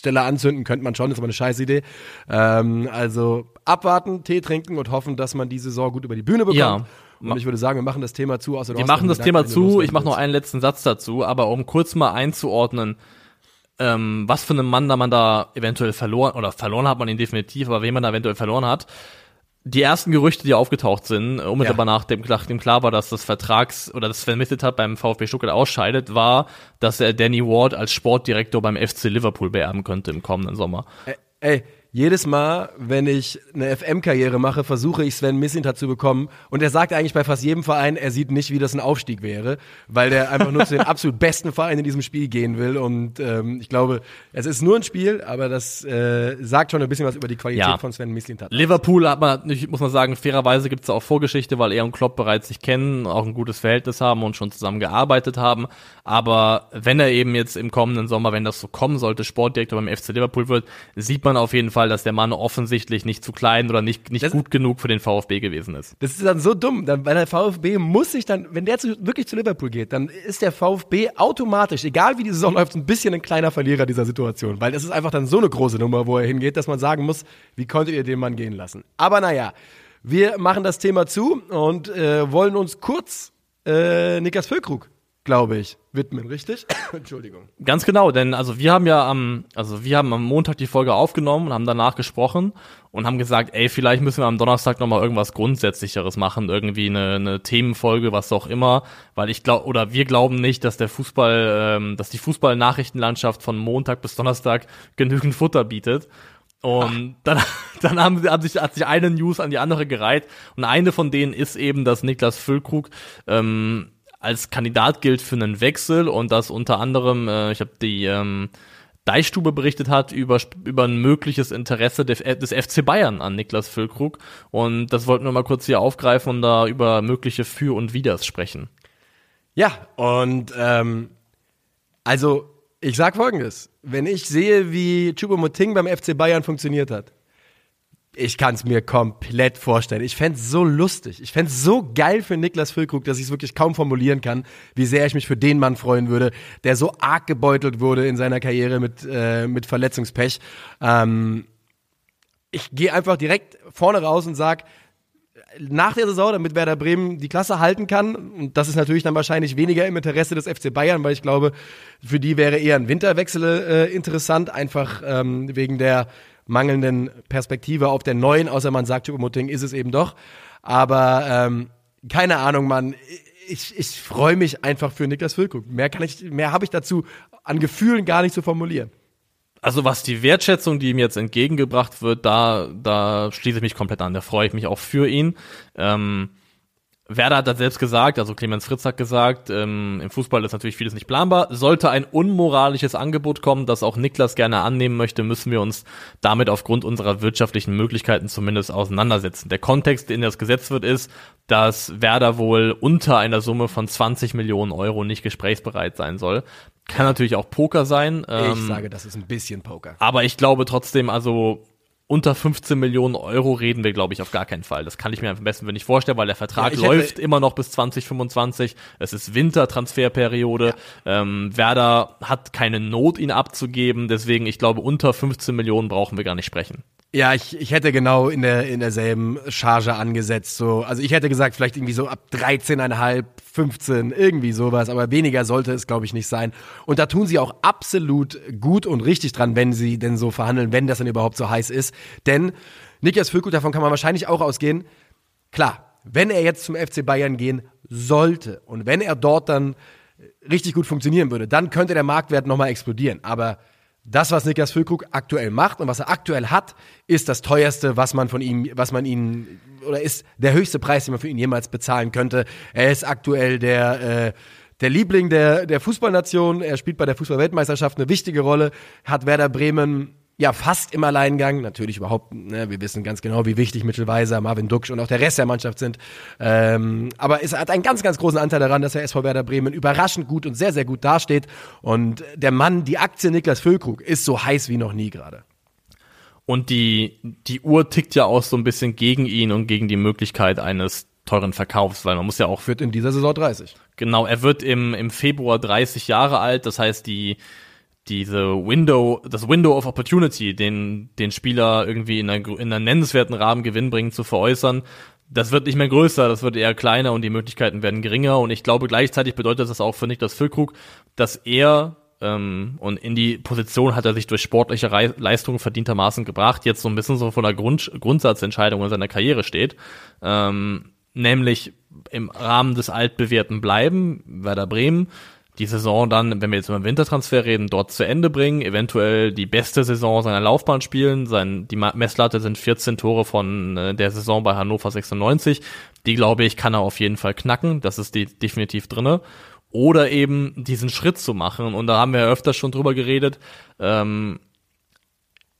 Geschäftsstelle anzünden, könnte man schon, ist aber eine Scheißidee. Ähm, also abwarten, Tee trinken und hoffen, dass man die Saison gut über die Bühne bekommt. Ja. Und ich würde sagen, wir machen das Thema zu. Außer Wir machen das Thema zu. Ich mache noch einen letzten Satz dazu, aber um kurz mal einzuordnen, ähm, was für einen Mann da man da eventuell verloren, oder verloren hat man ihn definitiv, aber wen man da eventuell verloren hat. Die ersten Gerüchte, die aufgetaucht sind, äh, unmittelbar Ja. nach dem, nach dem klar war, dass das Vertrags- oder das vermittelt hat beim VfB Stuttgart ausscheidet, war, dass er Danny Ward als Sportdirektor beim FC Liverpool beerben könnte im kommenden Sommer. Ä- Ey, jedes Mal, wenn ich eine FM-Karriere mache, versuche ich Sven Mislintat zu bekommen. Und er sagt eigentlich bei fast jedem Verein, er sieht nicht, wie das ein Aufstieg wäre, weil der einfach nur zu den absolut besten Vereinen in diesem Spiel gehen will. Und ähm, ich glaube, es ist nur ein Spiel, aber das äh, sagt schon ein bisschen was über die Qualität Ja. von Sven Mislintat. Liverpool hat man, muss man sagen, fairerweise gibt es auch Vorgeschichte, weil er und Klopp bereits sich kennen, auch ein gutes Verhältnis haben und schon zusammen gearbeitet haben. Aber wenn er eben jetzt im kommenden Sommer, wenn das so kommen sollte, Sportdirektor beim FC Liverpool wird, sieht man auf jeden Fall, dass der Mann offensichtlich nicht zu klein oder nicht, nicht Das- gut genug für den VfB gewesen ist. Das ist dann so dumm, dann, weil der VfB muss sich dann, wenn der zu, wirklich zu Liverpool geht, dann ist der VfB automatisch, egal wie die Saison läuft, ein bisschen ein kleiner Verlierer dieser Situation, weil das ist einfach dann so eine große Nummer, wo er hingeht, dass man sagen muss, wie konntet ihr den Mann gehen lassen? Aber naja, wir machen das Thema zu und äh, wollen uns kurz äh, Niklas Füllkrug, glaube ich, widmen, richtig? Entschuldigung. Ganz genau, denn also wir haben ja am, also wir haben am Montag die Folge aufgenommen und haben danach gesprochen und haben gesagt, ey, vielleicht müssen wir am Donnerstag nochmal irgendwas Grundsätzlicheres machen, irgendwie eine, eine Themenfolge, was auch immer, weil ich glaube, oder wir glauben nicht, dass der Fußball, ähm, dass die Fußball-Nachrichtenlandschaft von Montag bis Donnerstag genügend Futter bietet. Und dann, dann haben, hat, sich, hat sich eine News an die andere gereiht. Und eine von denen ist eben, dass Niklas Füllkrug ähm, als Kandidat gilt für einen Wechsel und dass unter anderem, äh, ich habe die ähm, Deichstube berichtet hat über, über ein mögliches Interesse des, des FC Bayern an Niklas Füllkrug. Und das wollten wir mal kurz hier aufgreifen und da über mögliche Für- und Widers sprechen. Ja, und ähm, also ich sag folgendes, wenn ich sehe, wie Choupo-Moting beim FC Bayern funktioniert hat, ich kann es mir komplett vorstellen. Ich fänd's so lustig. Ich fänd's so geil für Niklas Füllkrug, dass ich es wirklich kaum formulieren kann, wie sehr ich mich für den Mann freuen würde, der so arg gebeutelt wurde in seiner Karriere mit, äh, mit Verletzungspech. Ähm, ich gehe einfach direkt vorne raus und sag, nach der Saison, damit Werder Bremen die Klasse halten kann, und das ist natürlich dann wahrscheinlich weniger im Interesse des FC Bayern, weil ich glaube, für die wäre eher ein Winterwechsel äh, interessant, einfach ähm, wegen der mangelnden Perspektive auf der neuen, außer man sagt, Choupo-Moting ist es eben doch. Aber ähm, keine Ahnung, Mann. Ich, ich freue mich einfach für Niklas Füllkrug. Mehr kann ich, mehr habe ich dazu an Gefühlen gar nicht zu formulieren. Also was die Wertschätzung, die ihm jetzt entgegengebracht wird, da, da schließe ich mich komplett an. Da freue ich mich auch für ihn. Ähm, Werder hat das selbst gesagt, also Clemens Fritz hat gesagt, ähm, im Fußball ist natürlich vieles nicht planbar. Sollte ein unmoralisches Angebot kommen, das auch Niklas gerne annehmen möchte, müssen wir uns damit aufgrund unserer wirtschaftlichen Möglichkeiten zumindest auseinandersetzen. Der Kontext, in das gesetzt wird, ist, dass Werder wohl unter einer Summe von 20 Millionen Euro nicht gesprächsbereit sein soll. Kann natürlich auch Poker sein. Ähm, ich sage, das ist ein bisschen Poker. Aber ich glaube trotzdem, also unter 15 Millionen Euro reden wir, glaube ich, auf gar keinen Fall. Das kann ich mir am besten nicht vorstellen, weil der Vertrag ja, läuft immer noch bis 2025. Es ist Wintertransferperiode. Ja. Ähm, Werder hat keine Not, ihn abzugeben. Deswegen, ich glaube, unter 15 Millionen brauchen wir gar nicht sprechen. Ja, ich, ich hätte genau in der in derselben Charge angesetzt. So, also ich hätte gesagt, vielleicht irgendwie so ab 13,5, 15, irgendwie sowas, aber weniger sollte es, glaube ich, nicht sein. Und da tun sie auch absolut gut und richtig dran, wenn sie denn so verhandeln, wenn das dann überhaupt so heiß ist. Denn Niklas Füllkrug, davon kann man wahrscheinlich auch ausgehen. Klar, wenn er jetzt zum FC Bayern gehen sollte und wenn er dort dann richtig gut funktionieren würde, dann könnte der Marktwert nochmal explodieren. Aber das, was Niklas Füllkrug aktuell macht und was er aktuell hat, ist das teuerste, was man von ihm, was man ihn, oder ist der höchste Preis, den man für ihn jemals bezahlen könnte. Er ist aktuell der, äh, der Liebling der, der Fußballnation. Er spielt bei der Fußballweltmeisterschaft eine wichtige Rolle, hat Werder Bremen ja fast im Alleingang. Natürlich überhaupt, ne, wir wissen ganz genau, wie wichtig Mitchell Weiser, Marvin Duksch und auch der Rest der Mannschaft sind. Ähm, aber es hat einen ganz, ganz großen Anteil daran, dass der SV Werder Bremen überraschend gut und sehr, sehr gut dasteht. Und der Mann, die Aktie Niklas Füllkrug, ist so heiß wie noch nie gerade. Und die, die Uhr tickt ja auch so ein bisschen gegen ihn und gegen die Möglichkeit eines teuren Verkaufs, weil man muss ja auch. Wird in dieser Saison 30. Genau, er wird im, im Februar 30 Jahre alt, das heißt, die, diese Window, das Window of Opportunity, den, den Spieler irgendwie in einer, in einer nennenswerten Rahmen gewinnbringend zu veräußern, das wird nicht mehr größer, das wird eher kleiner und die Möglichkeiten werden geringer. Und ich glaube, gleichzeitig bedeutet das auch für Niklas Füllkrug, dass er ähm, und in die Position hat er sich durch sportliche Leistungen verdientermaßen gebracht, jetzt so ein bisschen so von der Grund Grundsatzentscheidung in seiner Karriere steht. Ähm, nämlich im Rahmen des altbewährten bleiben, Werder Bremen, die Saison dann, wenn wir jetzt über Wintertransfer reden, dort zu Ende bringen, eventuell die beste Saison seiner Laufbahn spielen. Sein, die Messlatte sind 14 Tore von äh, der Saison bei Hannover 96. Die, glaube ich, kann er auf jeden Fall knacken. Das ist die definitiv drinne. Oder eben diesen Schritt zu machen. Und da haben wir ja öfter schon drüber geredet. Ähm,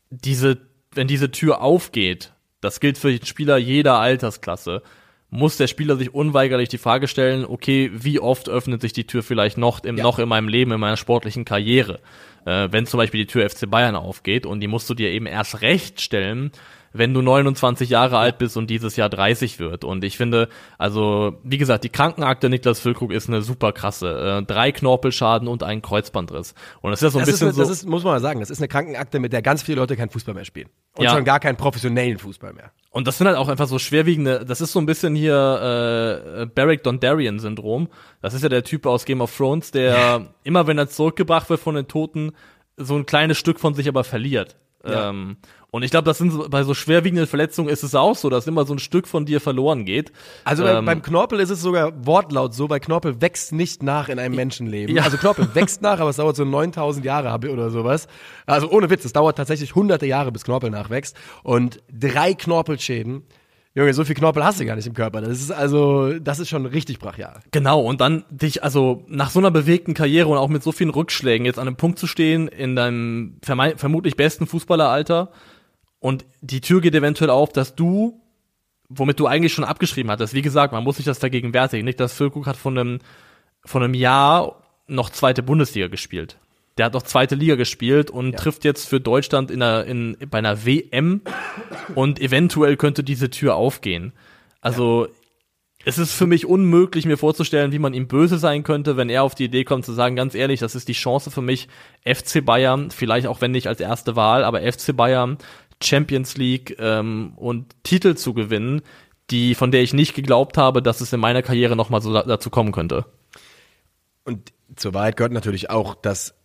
diese, wenn diese Tür aufgeht, das gilt für Spieler jeder Altersklasse muss der Spieler sich unweigerlich die Frage stellen, okay, wie oft öffnet sich die Tür vielleicht noch im, ja. noch in meinem Leben, in meiner sportlichen Karriere? Äh, wenn zum Beispiel die Tür FC Bayern aufgeht und die musst du dir eben erst recht stellen, wenn du 29 Jahre alt bist und dieses Jahr 30 wird. Und ich finde, also, wie gesagt, die Krankenakte Niklas Füllkrug ist eine super krasse. Äh, drei Knorpelschaden und ein Kreuzbandriss. Und das ist ja so ein das bisschen eine, so. Das ist, muss man mal sagen, das ist eine Krankenakte, mit der ganz viele Leute keinen Fußball mehr spielen. Und ja. schon gar keinen professionellen Fußball mehr. Und das sind halt auch einfach so schwerwiegende, das ist so ein bisschen hier äh, Barrick Dondarrion-Syndrom. Das ist ja der Typ aus Game of Thrones, der immer, wenn er zurückgebracht wird von den Toten, so ein kleines Stück von sich aber verliert. Ja. Ähm, und ich glaube, das sind so, bei so schwerwiegenden Verletzungen ist es auch so, dass immer so ein Stück von dir verloren geht. Also ähm, beim Knorpel ist es sogar wortlaut so, weil Knorpel wächst nicht nach in einem Menschenleben. Ja. Also Knorpel wächst nach, aber es dauert so 9000 Jahre oder sowas. Also ohne Witz, es dauert tatsächlich hunderte Jahre, bis Knorpel nachwächst. Und drei Knorpelschäden Junge, so viel Knorpel hast du gar nicht im Körper. Das ist also, das ist schon richtig brachial. Genau, und dann dich, also nach so einer bewegten Karriere und auch mit so vielen Rückschlägen jetzt an einem Punkt zu stehen, in deinem vermutlich besten Fußballeralter und die Tür geht eventuell auf, dass du, womit du eigentlich schon abgeschrieben hattest, wie gesagt, man muss sich das dagegen wertigen. Nicht, dass Füllkrug hat von einem, von einem Jahr noch zweite Bundesliga gespielt. Der hat noch zweite Liga gespielt und ja. trifft jetzt für Deutschland in einer, in, bei einer WM und eventuell könnte diese Tür aufgehen. Also ja. es ist für mich unmöglich, mir vorzustellen, wie man ihm böse sein könnte, wenn er auf die Idee kommt zu sagen, ganz ehrlich, das ist die Chance für mich, FC Bayern, vielleicht auch wenn nicht als erste Wahl, aber FC Bayern, Champions League ähm, und Titel zu gewinnen, die, von der ich nicht geglaubt habe, dass es in meiner Karriere nochmal so dazu kommen könnte. Und zur Wahrheit gehört natürlich auch, dass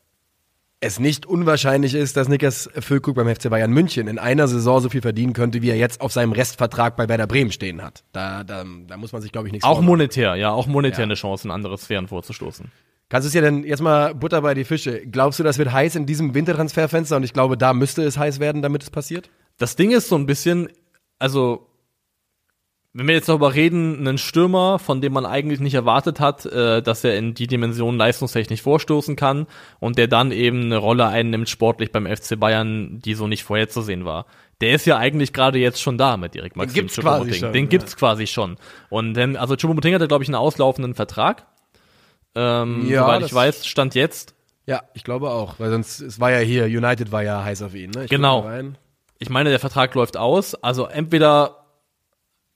es nicht unwahrscheinlich ist, dass Niklas Füllkrug beim FC Bayern München in einer Saison so viel verdienen könnte, wie er jetzt auf seinem Restvertrag bei Werder Bremen stehen hat. Da, da, da muss man sich, glaube ich, nichts Auch vormachen. monetär, ja, auch monetär ja. eine Chance, in andere Sphären vorzustoßen. Kannst du es ja denn jetzt mal Butter bei die Fische? Glaubst du, das wird heiß in diesem Wintertransferfenster? Und ich glaube, da müsste es heiß werden, damit es passiert? Das Ding ist so ein bisschen, also wenn wir jetzt darüber reden, einen Stürmer, von dem man eigentlich nicht erwartet hat, äh, dass er in die Dimension leistungstechnisch vorstoßen kann und der dann eben eine Rolle einnimmt sportlich beim FC Bayern, die so nicht vorherzusehen war. Der ist ja eigentlich gerade jetzt schon da mit Erik Maxim gibt's quasi schon, Den ja. gibt's quasi schon. Und dann, also Choupo-Moting hatte, glaube ich, einen auslaufenden Vertrag. Ähm, Ja, soweit ich weiß, stand jetzt. Ja, ich glaube auch, weil sonst, es war ja hier, United war ja heiß auf ihn, ne? Ich Genau. Ich meine, der Vertrag läuft aus. Also entweder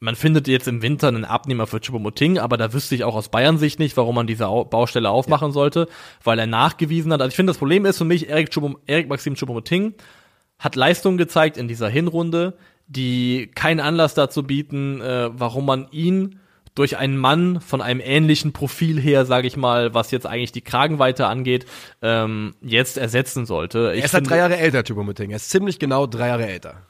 man findet jetzt im Winter einen Abnehmer für Choupo-Moting, aber da wüsste ich auch aus Bayern-Sicht nicht, warum man diese Au Baustelle aufmachen sollte, weil er nachgewiesen hat. Also ich finde, das Problem ist für mich, Erik, Choupo- Erik Maxim Choupo-Moting hat Leistungen gezeigt in dieser Hinrunde, die keinen Anlass dazu bieten, äh, warum man ihn durch einen Mann von einem ähnlichen Profil her, sage ich mal, was jetzt eigentlich die Kragenweite angeht, ähm, jetzt ersetzen sollte. Ich Er ist halt drei Jahre älter, Choupo-Moting. Er ist ziemlich genau drei Jahre älter.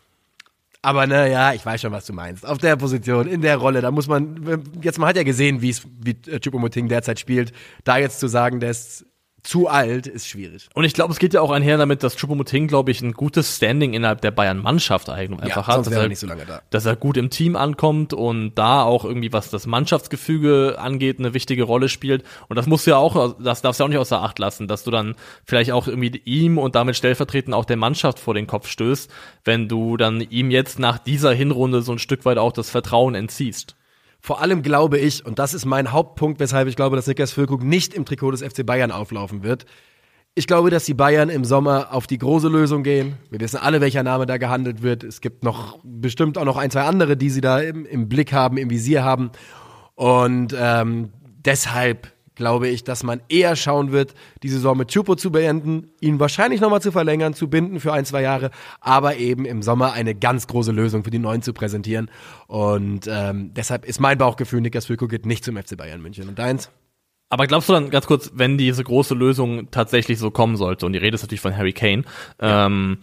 Aber naja, ich weiß schon, was du meinst. Auf der Position, in der Rolle, da muss man, jetzt man hat ja gesehen, wie es, wie äh, Choupo-Moting derzeit spielt. Da jetzt zu sagen, der ist zu alt, ist schwierig. Und ich glaube, es geht ja auch einher damit, dass Choupo-Moting, glaube ich, ein gutes Standing innerhalb der Bayern-Mannschaft eigentlich einfach hat. sonst dass er er, nicht so lange da. dass er gut im Team ankommt und da auch irgendwie, was das Mannschaftsgefüge angeht, eine wichtige Rolle spielt. Und das musst du ja auch, das darfst du ja auch nicht außer Acht lassen, dass du dann vielleicht auch irgendwie ihm und damit stellvertretend auch der Mannschaft vor den Kopf stößt, wenn du dann ihm jetzt nach dieser Hinrunde so ein Stück weit auch das Vertrauen entziehst. Vor allem glaube ich, und das ist mein Hauptpunkt, weshalb ich glaube, dass Niklas Füllkrug nicht im Trikot des FC Bayern auflaufen wird. Ich glaube, dass die Bayern im Sommer auf die große Lösung gehen. Wir wissen alle, welcher Name da gehandelt wird. Es gibt noch bestimmt auch noch ein, zwei andere, die sie da im, im Blick haben, im Visier haben. Und ähm, deshalb glaube ich, dass man eher schauen wird, die Saison mit Chupo zu beenden, ihn wahrscheinlich nochmal zu verlängern, zu binden für ein, zwei Jahre, aber eben im Sommer eine ganz große Lösung für die Neuen zu präsentieren. Und ähm, deshalb ist mein Bauchgefühl, Niklas Füllkrug geht nicht zum FC Bayern München. Und deins? Aber glaubst du dann ganz kurz, wenn diese große Lösung tatsächlich so kommen sollte, und die Rede ist natürlich von Harry Kane, ähm,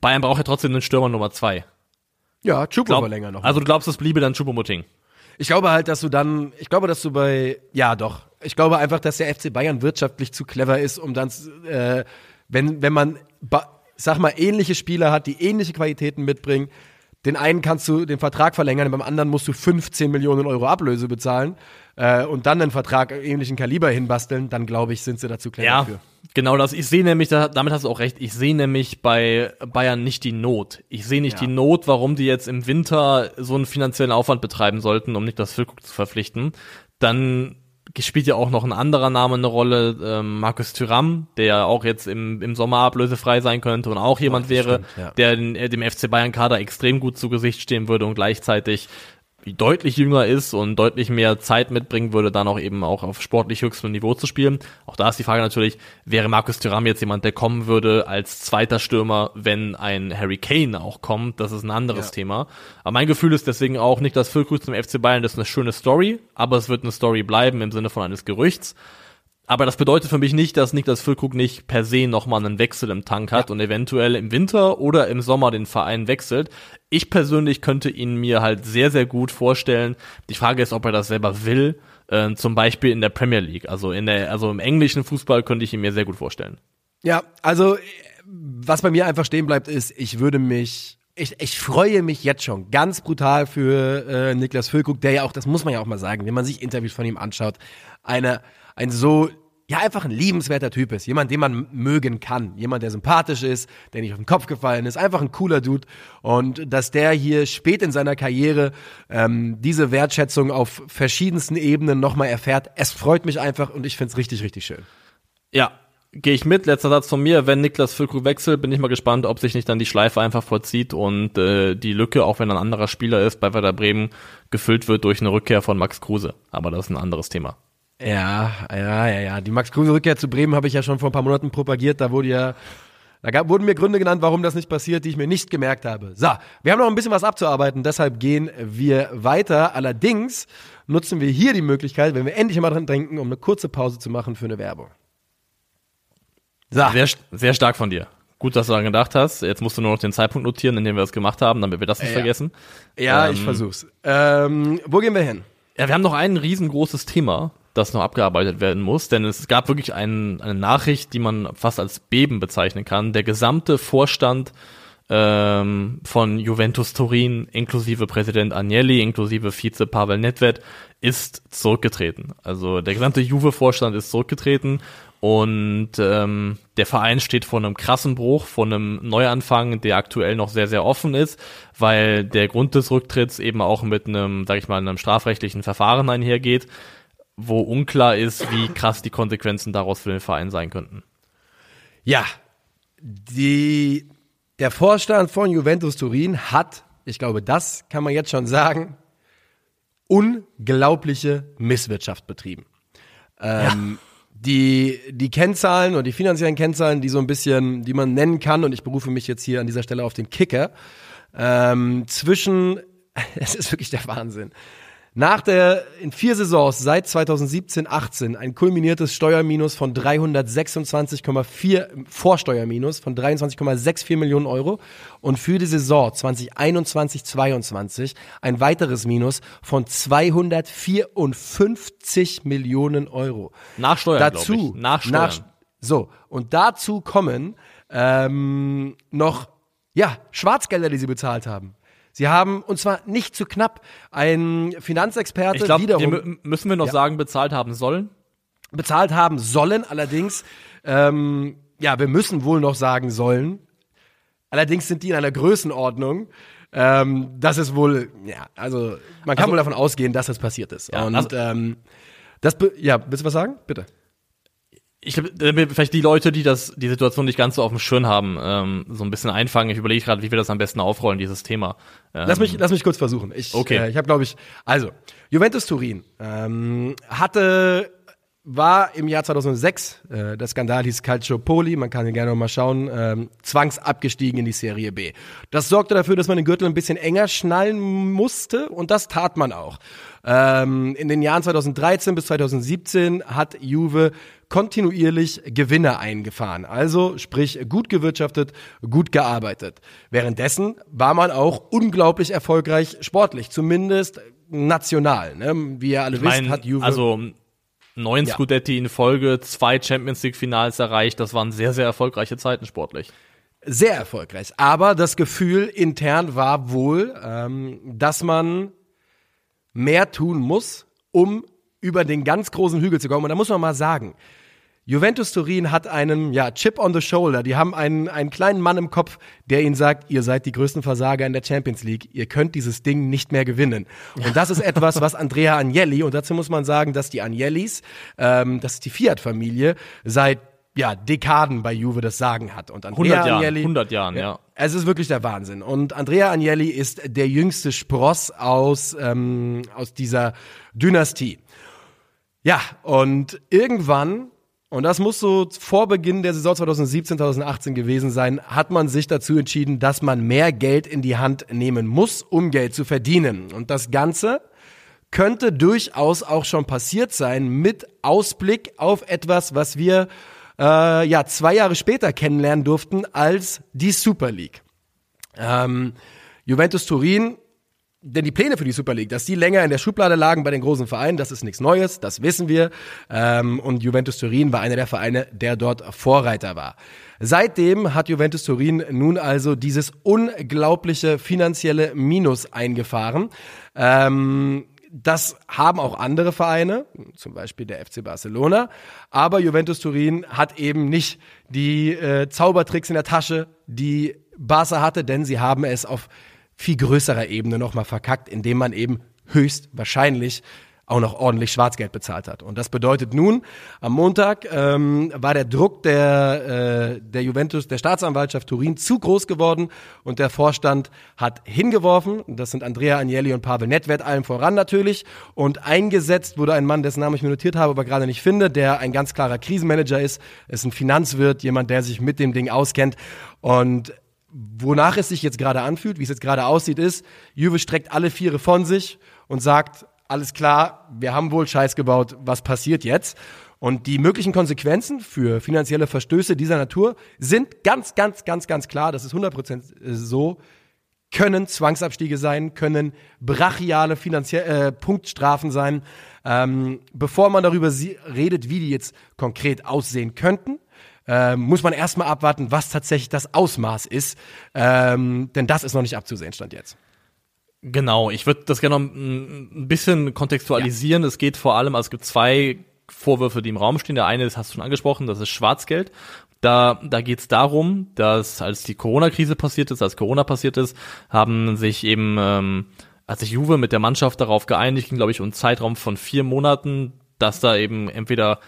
Bayern braucht ja trotzdem einen Stürmer Nummer zwei. Ja, Chupo Glaub, verlängern noch. also du glaubst, es bliebe dann Choupo-Moting? Ich glaube halt, dass du dann, ich glaube, dass du bei, ja doch, ich glaube einfach, dass der FC Bayern wirtschaftlich zu clever ist, um dann, äh, wenn, wenn man, sag mal, ähnliche Spieler hat, die ähnliche Qualitäten mitbringen, den einen kannst du den Vertrag verlängern, beim anderen musst du 15 Millionen Euro Ablöse bezahlen äh, und dann einen Vertrag ähnlichen Kaliber hinbasteln, dann glaube ich, sind sie dazu clever Ja, für. Genau das. Ich sehe nämlich, da, damit hast du auch recht, ich sehe nämlich bei Bayern nicht die Not. Ich sehe nicht Ja. die Not, warum die jetzt im Winter so einen finanziellen Aufwand betreiben sollten, um Niklas Füllkrug zu verpflichten. Dann spielt ja auch noch ein anderer Name eine Rolle, ähm, Markus Thüram, der ja auch jetzt im, im Sommer ablösefrei sein könnte und auch jemand das wäre, stimmt, ja. der den, äh, dem FC Bayern Kader extrem gut zu Gesicht stehen würde und gleichzeitig deutlich jünger ist und deutlich mehr Zeit mitbringen würde, dann auch eben auch auf sportlich höchstem Niveau zu spielen. Auch da ist die Frage natürlich, wäre Markus Thuram jetzt jemand, der kommen würde als zweiter Stürmer, wenn ein Harry Kane auch kommt? Das ist ein anderes Ja. Thema. Aber mein Gefühl ist deswegen auch, Niklas Füllkrug zum FC Bayern, das ist eine schöne Story, aber es wird eine Story bleiben im Sinne von eines Gerüchts. Aber das bedeutet für mich nicht, dass Niklas Füllkrug nicht per se nochmal einen Wechsel im Tank hat und eventuell im Winter oder im Sommer den Verein wechselt. Ich persönlich könnte ihn mir halt sehr, sehr gut vorstellen. Die Frage ist, ob er das selber will. Äh, zum Beispiel in der Premier League. Also in der, also im englischen Fußball könnte ich ihn mir sehr gut vorstellen. Ja, also äh, was bei mir einfach stehen bleibt, ist, ich würde mich, ich, ich freue mich jetzt schon ganz brutal für äh, Niklas Füllkrug, der ja auch, das muss man ja auch mal sagen, wenn man sich Interviews von ihm anschaut, eine, ein so, ja, einfach ein liebenswerter Typ ist. Jemand, den man mögen kann. Jemand, der sympathisch ist, der nicht auf den Kopf gefallen ist. Einfach ein cooler Dude. Und dass der hier spät in seiner Karriere ähm, diese Wertschätzung auf verschiedensten Ebenen nochmal erfährt, es freut mich einfach und ich find's richtig, richtig schön. Ja, gehe ich mit. Letzter Satz von mir. Wenn Niklas Füllkrug wechselt, bin ich mal gespannt, ob sich nicht dann die Schleife einfach vollzieht und äh, die Lücke, auch wenn ein anderer Spieler ist, bei Werder Bremen gefüllt wird durch eine Rückkehr von Max Kruse. Aber das ist ein anderes Thema. Ja, ja, ja, ja. Die Max Kruse Rückkehr zu Bremen habe ich ja schon vor ein paar Monaten propagiert. Da wurde ja, da gab, wurden mir Gründe genannt, warum das nicht passiert, die ich mir nicht gemerkt habe. So, wir haben noch ein bisschen was abzuarbeiten, deshalb gehen wir weiter. Allerdings nutzen wir hier die Möglichkeit, wenn wir endlich mal dran denken, um eine kurze Pause zu machen für eine Werbung. So, Sehr, sehr stark von dir. Gut, dass du daran gedacht hast. Jetzt musst du nur noch den Zeitpunkt notieren, in dem wir das gemacht haben, damit wir das nicht Ja. vergessen. ja, ich ähm, versuch's. Ähm, wo gehen wir hin? Ja, wir haben noch ein riesengroßes Thema, das noch abgearbeitet werden muss, denn es gab wirklich ein, eine Nachricht, die man fast als Beben bezeichnen kann. Der gesamte Vorstand ähm, von Juventus Turin inklusive Präsident Agnelli, inklusive Vize Pavel Nedved ist zurückgetreten. Also der gesamte Juve-Vorstand ist zurückgetreten und ähm, der Verein steht vor einem krassen Bruch, vor einem Neuanfang, der aktuell noch sehr, sehr offen ist, weil der Grund des Rücktritts eben auch mit einem, sag ich mal, einem strafrechtlichen Verfahren einhergeht, wo unklar ist, wie krass die Konsequenzen daraus für den Verein sein könnten. Ja, die, der Vorstand von Juventus Turin hat, ich glaube, das kann man jetzt schon sagen, unglaubliche Misswirtschaft betrieben. Ähm, die, die Kennzahlen und die finanziellen Kennzahlen, die so ein bisschen, die man nennen kann, und ich berufe mich jetzt hier an dieser Stelle auf den Kicker, ähm, zwischen, es ist wirklich der Wahnsinn. Nach der, in vier Saisons seit 2017, 18 ein kulminiertes Steuerminus von 326,4, Vorsteuerminus von 23,64 Millionen Euro und für die Saison 2021, 22 ein weiteres Minus von 254 Millionen Euro. Nach Steuern, dazu. Nach Steuern. Nach, so, und dazu kommen ähm, noch ja, Schwarzgelder, die sie bezahlt haben. Sie haben, und zwar nicht zu knapp, ein Finanzexperte ich glaub, wiederum. müssen wir noch ja, sagen, bezahlt haben sollen? Bezahlt haben sollen, allerdings, ähm, ja, wir müssen wohl noch sagen sollen. Allerdings sind die in einer Größenordnung, ähm, dass es wohl, ja, also man kann also, wohl davon ausgehen, dass das passiert ist. Ja, und also, ähm, das, ja, willst du was sagen? Bitte ich glaube, vielleicht die Leute, die das, die Situation nicht ganz so auf dem Schirm haben, ähm, so ein bisschen einfangen. Ich überlege gerade, wie wir das am besten aufrollen, dieses Thema. Ähm, lass mich, lass mich kurz versuchen. Ich, okay. Äh, ich habe, glaube ich, also Juventus Turin ähm, hatte war im Jahr 2006, äh, der Skandal hieß Calciopoli, man kann hier gerne noch mal schauen, ähm, zwangsabgestiegen in die Serie B. Das sorgte dafür, dass man den Gürtel ein bisschen enger schnallen musste und das tat man auch. Ähm, in den Jahren 2013 bis 2017 hat Juve kontinuierlich Gewinne eingefahren. Also sprich gut gewirtschaftet, gut gearbeitet. Währenddessen war man auch unglaublich erfolgreich sportlich, zumindest national. Ne? Wie ihr alle ich wisst, hat Juve also neun ja. Scudetti in Folge, zwei Champions League Finals erreicht. Das waren sehr sehr erfolgreiche Zeiten sportlich. Sehr erfolgreich. Aber das Gefühl intern war wohl, ähm, dass man mehr tun muss, um über den ganz großen Hügel zu kommen. Und da muss man mal sagen, Juventus Turin hat einen ja, Chip on the Shoulder. Die haben einen, einen kleinen Mann im Kopf, der ihnen sagt, ihr seid die größten Versager in der Champions League. Ihr könnt dieses Ding nicht mehr gewinnen. Und das ist etwas, was Andrea Agnelli, und dazu muss man sagen, dass die Agnellis, ähm, das ist die Fiat-Familie, seit ja, Dekaden bei Juve das Sagen hat. Und Andrea 100 Jahren, Agnelli, 100 Jahren, ja. ja. Es ist wirklich der Wahnsinn. Und Andrea Agnelli ist der jüngste Spross aus, ähm, aus dieser Dynastie. Ja, und irgendwann und das muss so vor Beginn der Saison 2017, 2018 gewesen sein, hat man sich dazu entschieden, dass man mehr Geld in die Hand nehmen muss, um Geld zu verdienen. Und das Ganze könnte durchaus auch schon passiert sein mit Ausblick auf etwas, was wir äh, ja zwei Jahre später kennenlernen durften als die Super League. Ähm, Juventus Turin denn die Pläne für die Super League, dass die länger in der Schublade lagen bei den großen Vereinen, das ist nichts Neues, das wissen wir. Ähm, und Juventus Turin war einer der Vereine, der dort Vorreiter war. Seitdem hat Juventus Turin nun also dieses unglaubliche finanzielle Minus eingefahren. Ähm, das haben auch andere Vereine, zum Beispiel der FC Barcelona. Aber Juventus Turin hat eben nicht die äh, Zaubertricks in der Tasche, die Barca hatte, denn sie haben es auf viel größerer Ebene nochmal verkackt, indem man eben höchstwahrscheinlich auch noch ordentlich Schwarzgeld bezahlt hat. Und das bedeutet nun, am Montag ähm, war der Druck der, äh, der Juventus, der Staatsanwaltschaft Turin zu groß geworden und der Vorstand hat hingeworfen, das sind Andrea Agnelli und Pavel Nedved allem voran natürlich, und eingesetzt wurde ein Mann, dessen Namen ich mir notiert habe, aber gerade nicht finde, der ein ganz klarer Krisenmanager ist, ist ein Finanzwirt, jemand, der sich mit dem Ding auskennt. Und wonach es sich jetzt gerade anfühlt, wie es jetzt gerade aussieht, ist, Juve streckt alle Viere von sich und sagt, alles klar, wir haben wohl Scheiß gebaut, was passiert jetzt? Und die möglichen Konsequenzen für finanzielle Verstöße dieser Natur sind ganz, ganz, ganz, ganz klar, das ist 100% so, können Zwangsabstiege sein, können brachiale finanzielle äh, Punktstrafen sein. Ähm, bevor man darüber redet, wie die jetzt konkret aussehen könnten, ähm, muss man erstmal abwarten, was tatsächlich das Ausmaß ist. Ähm, denn das ist noch nicht abzusehen, stand jetzt. Genau, ich würde das gerne noch ein bisschen kontextualisieren. Ja. Es geht vor allem, also es gibt zwei Vorwürfe, die im Raum stehen. Der eine ist, hast du schon angesprochen, das ist Schwarzgeld. Da, da geht es darum, dass als die Corona-Krise passiert ist, als Corona passiert ist, haben sich eben, ähm, hat sich Juve mit der Mannschaft darauf geeinigt, glaube ich, um einen Zeitraum von vier Monaten, dass da eben entweder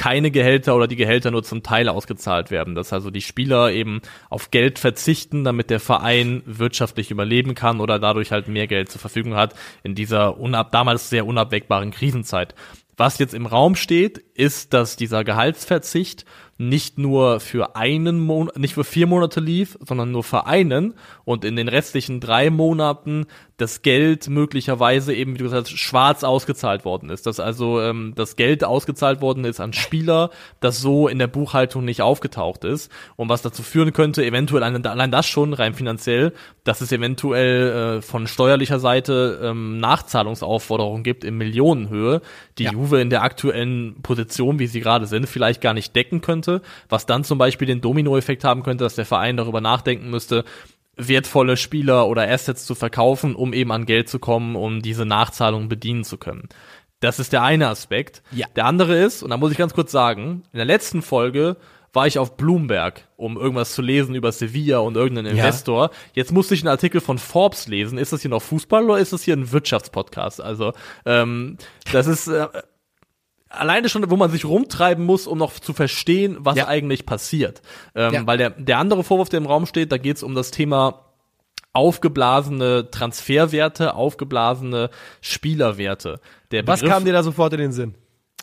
keine Gehälter oder die Gehälter nur zum Teil ausgezahlt werden. Dass also die Spieler eben auf Geld verzichten, damit der Verein wirtschaftlich überleben kann oder dadurch halt mehr Geld zur Verfügung hat in dieser unab damals sehr unabwegbaren Krisenzeit. Was jetzt im Raum steht, ist, dass dieser Gehaltsverzicht nicht nur für einen Monat, nicht für vier Monate lief, sondern nur für einen und in den restlichen drei Monaten das Geld möglicherweise eben, wie du gesagt hast, schwarz ausgezahlt worden ist. Dass also ähm, das Geld ausgezahlt worden ist an Spieler, das so in der Buchhaltung nicht aufgetaucht ist. Und was dazu führen könnte, eventuell allein das schon rein finanziell, dass es eventuell äh, von steuerlicher Seite ähm, Nachzahlungsaufforderungen gibt in Millionenhöhe, die ja. Juve in der aktuellen Position, wie sie gerade sind, vielleicht gar nicht decken könnte, was dann zum Beispiel den Dominoeffekt haben könnte, dass der Verein darüber nachdenken müsste, wertvolle Spieler oder Assets zu verkaufen, um eben an Geld zu kommen, um diese Nachzahlungen bedienen zu können. Das ist der eine Aspekt. Ja. Der andere ist, und da muss ich ganz kurz sagen, in der letzten Folge war ich auf Bloomberg, um irgendwas zu lesen über Sevilla und irgendeinen ja. Investor. Jetzt musste ich einen Artikel von Forbes lesen. Ist das hier noch Fußball oder ist das hier ein Wirtschaftspodcast? Also ähm, das ist äh, alleine schon, wo man sich rumtreiben muss, um noch zu verstehen, was ja. eigentlich passiert. Ähm, ja. Weil der, der andere Vorwurf, der im Raum steht, da geht es um das Thema aufgeblasene Transferwerte, aufgeblasene Spielerwerte. Der was kam dir da sofort in den Sinn?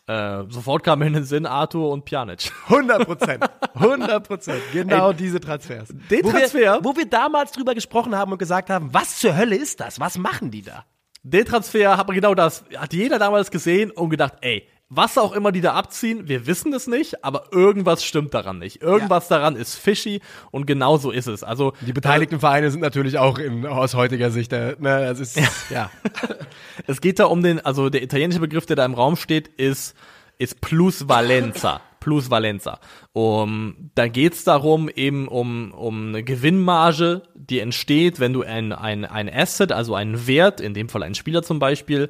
Äh, sofort kam mir in den Sinn Arthur und Pjanic. 100 Prozent. 100 Prozent. Genau Ey, diese Transfers. Den wo Transfer. Wir, wo wir damals drüber gesprochen haben und gesagt haben, was zur Hölle ist das? Was machen die da? Den Transfer hat man genau das, hat jeder damals gesehen und gedacht, ey, was auch immer die da abziehen, wir wissen es nicht, aber irgendwas stimmt daran nicht. Irgendwas ja. daran ist fishy und genau so ist es. Also die beteiligten äh, Vereine sind natürlich auch in, aus heutiger Sicht, äh, ne, das ist ja. ja. es geht da um den, also der italienische Begriff, der da im Raum steht, ist ist Plusvalenza. Plusvalenza. Um, da geht's darum, eben um, um eine Gewinnmarge, die entsteht, wenn du ein, ein, ein Asset, also einen Wert, in dem Fall einen Spieler zum Beispiel,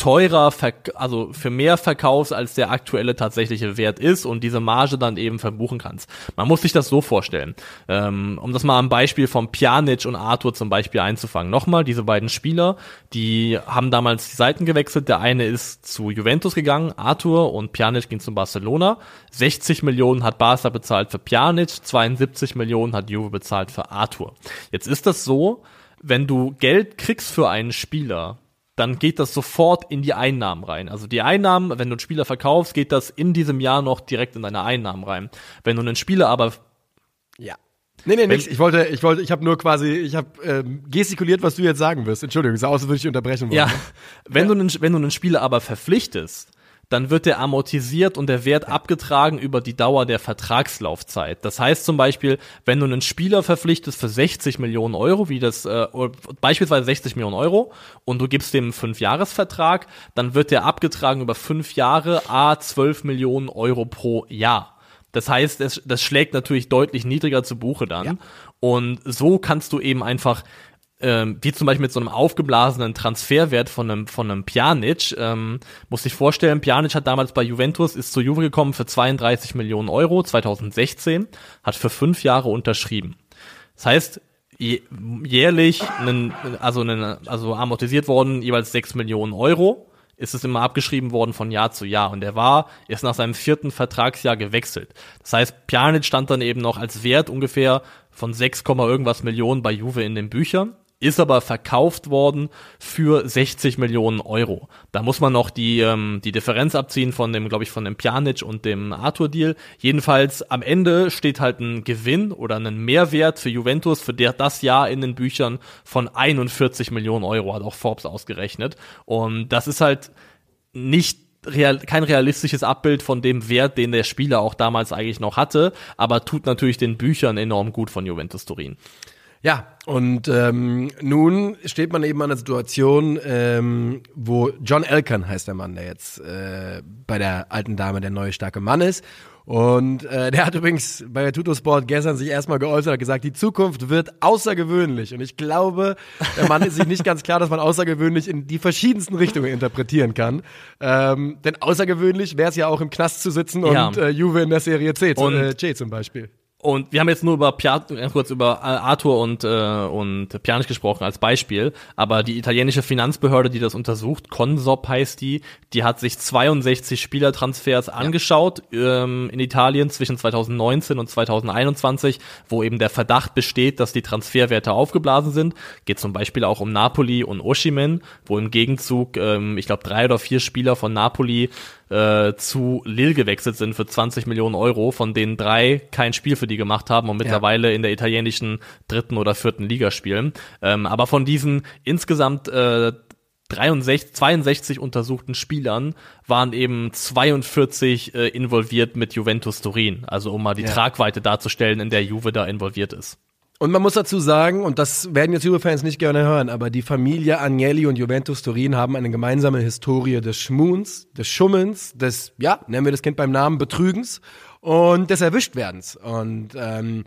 teurer, also für mehr verkaufst, als der aktuelle tatsächliche Wert ist und diese Marge dann eben verbuchen kannst. Man muss sich das so vorstellen. Ähm, um das mal am Beispiel von Pjanic und Arthur zum Beispiel einzufangen. Nochmal, diese beiden Spieler, die haben damals die Seiten gewechselt. Der eine ist zu Juventus gegangen, Arthur, und Pjanic ging zu Barcelona. 60 Millionen hat Barca bezahlt für Pjanic, 72 Millionen hat Juve bezahlt für Arthur. Jetzt ist das so, wenn du Geld kriegst für einen Spieler, dann geht das sofort in die Einnahmen rein. Also die Einnahmen, wenn du einen Spieler verkaufst, geht das in diesem Jahr noch direkt in deine Einnahmen rein. Wenn du einen Spieler aber ja. Nee, nee, nichts. Ich wollte, ich wollte, ich habe nur quasi, ich habe ähm, gestikuliert, was du jetzt sagen wirst. Entschuldigung, sah aus, als würde ich unterbrechen wollen. Ja, wenn ja. du einen, wenn du einen Spieler aber verpflichtest, dann wird der amortisiert und der Wert abgetragen über die Dauer der Vertragslaufzeit. Das heißt zum Beispiel, wenn du einen Spieler verpflichtest für 60 Millionen Euro, wie das äh, beispielsweise 60 Millionen Euro, und du gibst dem einen Fünfjahresvertrag, dann wird der abgetragen über fünf Jahre, a 12 Millionen Euro pro Jahr. Das heißt, es, das schlägt natürlich deutlich niedriger zu Buche dann. Ja. Und so kannst du eben einfach ähm, wie zum Beispiel mit so einem aufgeblasenen Transferwert von einem, von einem Pjanic, ähm, muss ich vorstellen, Pjanic hat damals bei Juventus, ist zur Juve gekommen für 32 Millionen Euro 2016, hat für fünf Jahre unterschrieben. Das heißt, jährlich, einen, also, einen, also amortisiert worden, jeweils sechs Millionen Euro ist es immer abgeschrieben worden von Jahr zu Jahr. Und er war, ist nach seinem vierten Vertragsjahr gewechselt. Das heißt, Pjanic stand dann eben noch als Wert ungefähr von 6, irgendwas Millionen bei Juve in den Büchern ist aber verkauft worden für 60 Millionen Euro. Da muss man noch die, ähm, die Differenz abziehen von dem, glaube ich, von dem Pjanic und dem Arthur-Deal. Jedenfalls am Ende steht halt ein Gewinn oder ein Mehrwert für Juventus für der, das Jahr in den Büchern von 41 Millionen Euro, hat auch Forbes ausgerechnet. Und das ist halt nicht real, kein realistisches Abbild von dem Wert, den der Spieler auch damals eigentlich noch hatte, aber tut natürlich den Büchern enorm gut von Juventus Turin. Ja, und ähm, nun steht man eben an der Situation, ähm, wo John Elkan heißt der Mann, der jetzt äh, bei der alten Dame der neue starke Mann ist. Und äh, der hat übrigens bei der Tutosport gestern sich erstmal geäußert, hat gesagt, die Zukunft wird außergewöhnlich. Und ich glaube, der Mann ist sich nicht ganz klar, dass man außergewöhnlich in die verschiedensten Richtungen interpretieren kann. Ähm, denn außergewöhnlich wäre es ja auch im Knast zu sitzen Ja. und äh, Juve in der Serie C, Und- äh, C zum Beispiel. Und wir haben jetzt nur über Pia ganz kurz über Arthur und äh, und Pjanic gesprochen als Beispiel, aber die italienische Finanzbehörde, die das untersucht, Consop heißt die, die hat sich 62 Spielertransfers angeschaut ähm, in Italien zwischen 2019 und 2021, wo eben der Verdacht besteht, dass die Transferwerte aufgeblasen sind. Geht zum Beispiel auch um Napoli und Oshimen, wo im Gegenzug, ähm, ich glaube, drei oder vier Spieler von Napoli äh, zu Lille gewechselt sind für 20 Millionen Euro, von denen drei kein Spiel für die gemacht haben und mittlerweile in der italienischen dritten oder vierten Liga spielen. Ähm, aber von diesen insgesamt äh, 63, 62 untersuchten Spielern waren eben 42 äh, involviert mit Juventus Turin. Also um mal die Ja. Tragweite darzustellen, in der Juve da involviert ist. Und man muss dazu sagen, und das werden jetzt Juve-Fans nicht gerne hören, aber die Familie Agnelli und Juventus Turin haben eine gemeinsame Historie des Schmuns, des Schummelns, des, ja, nennen wir das Kind beim Namen, Betrügens und des Erwischtwerdens. Und ähm,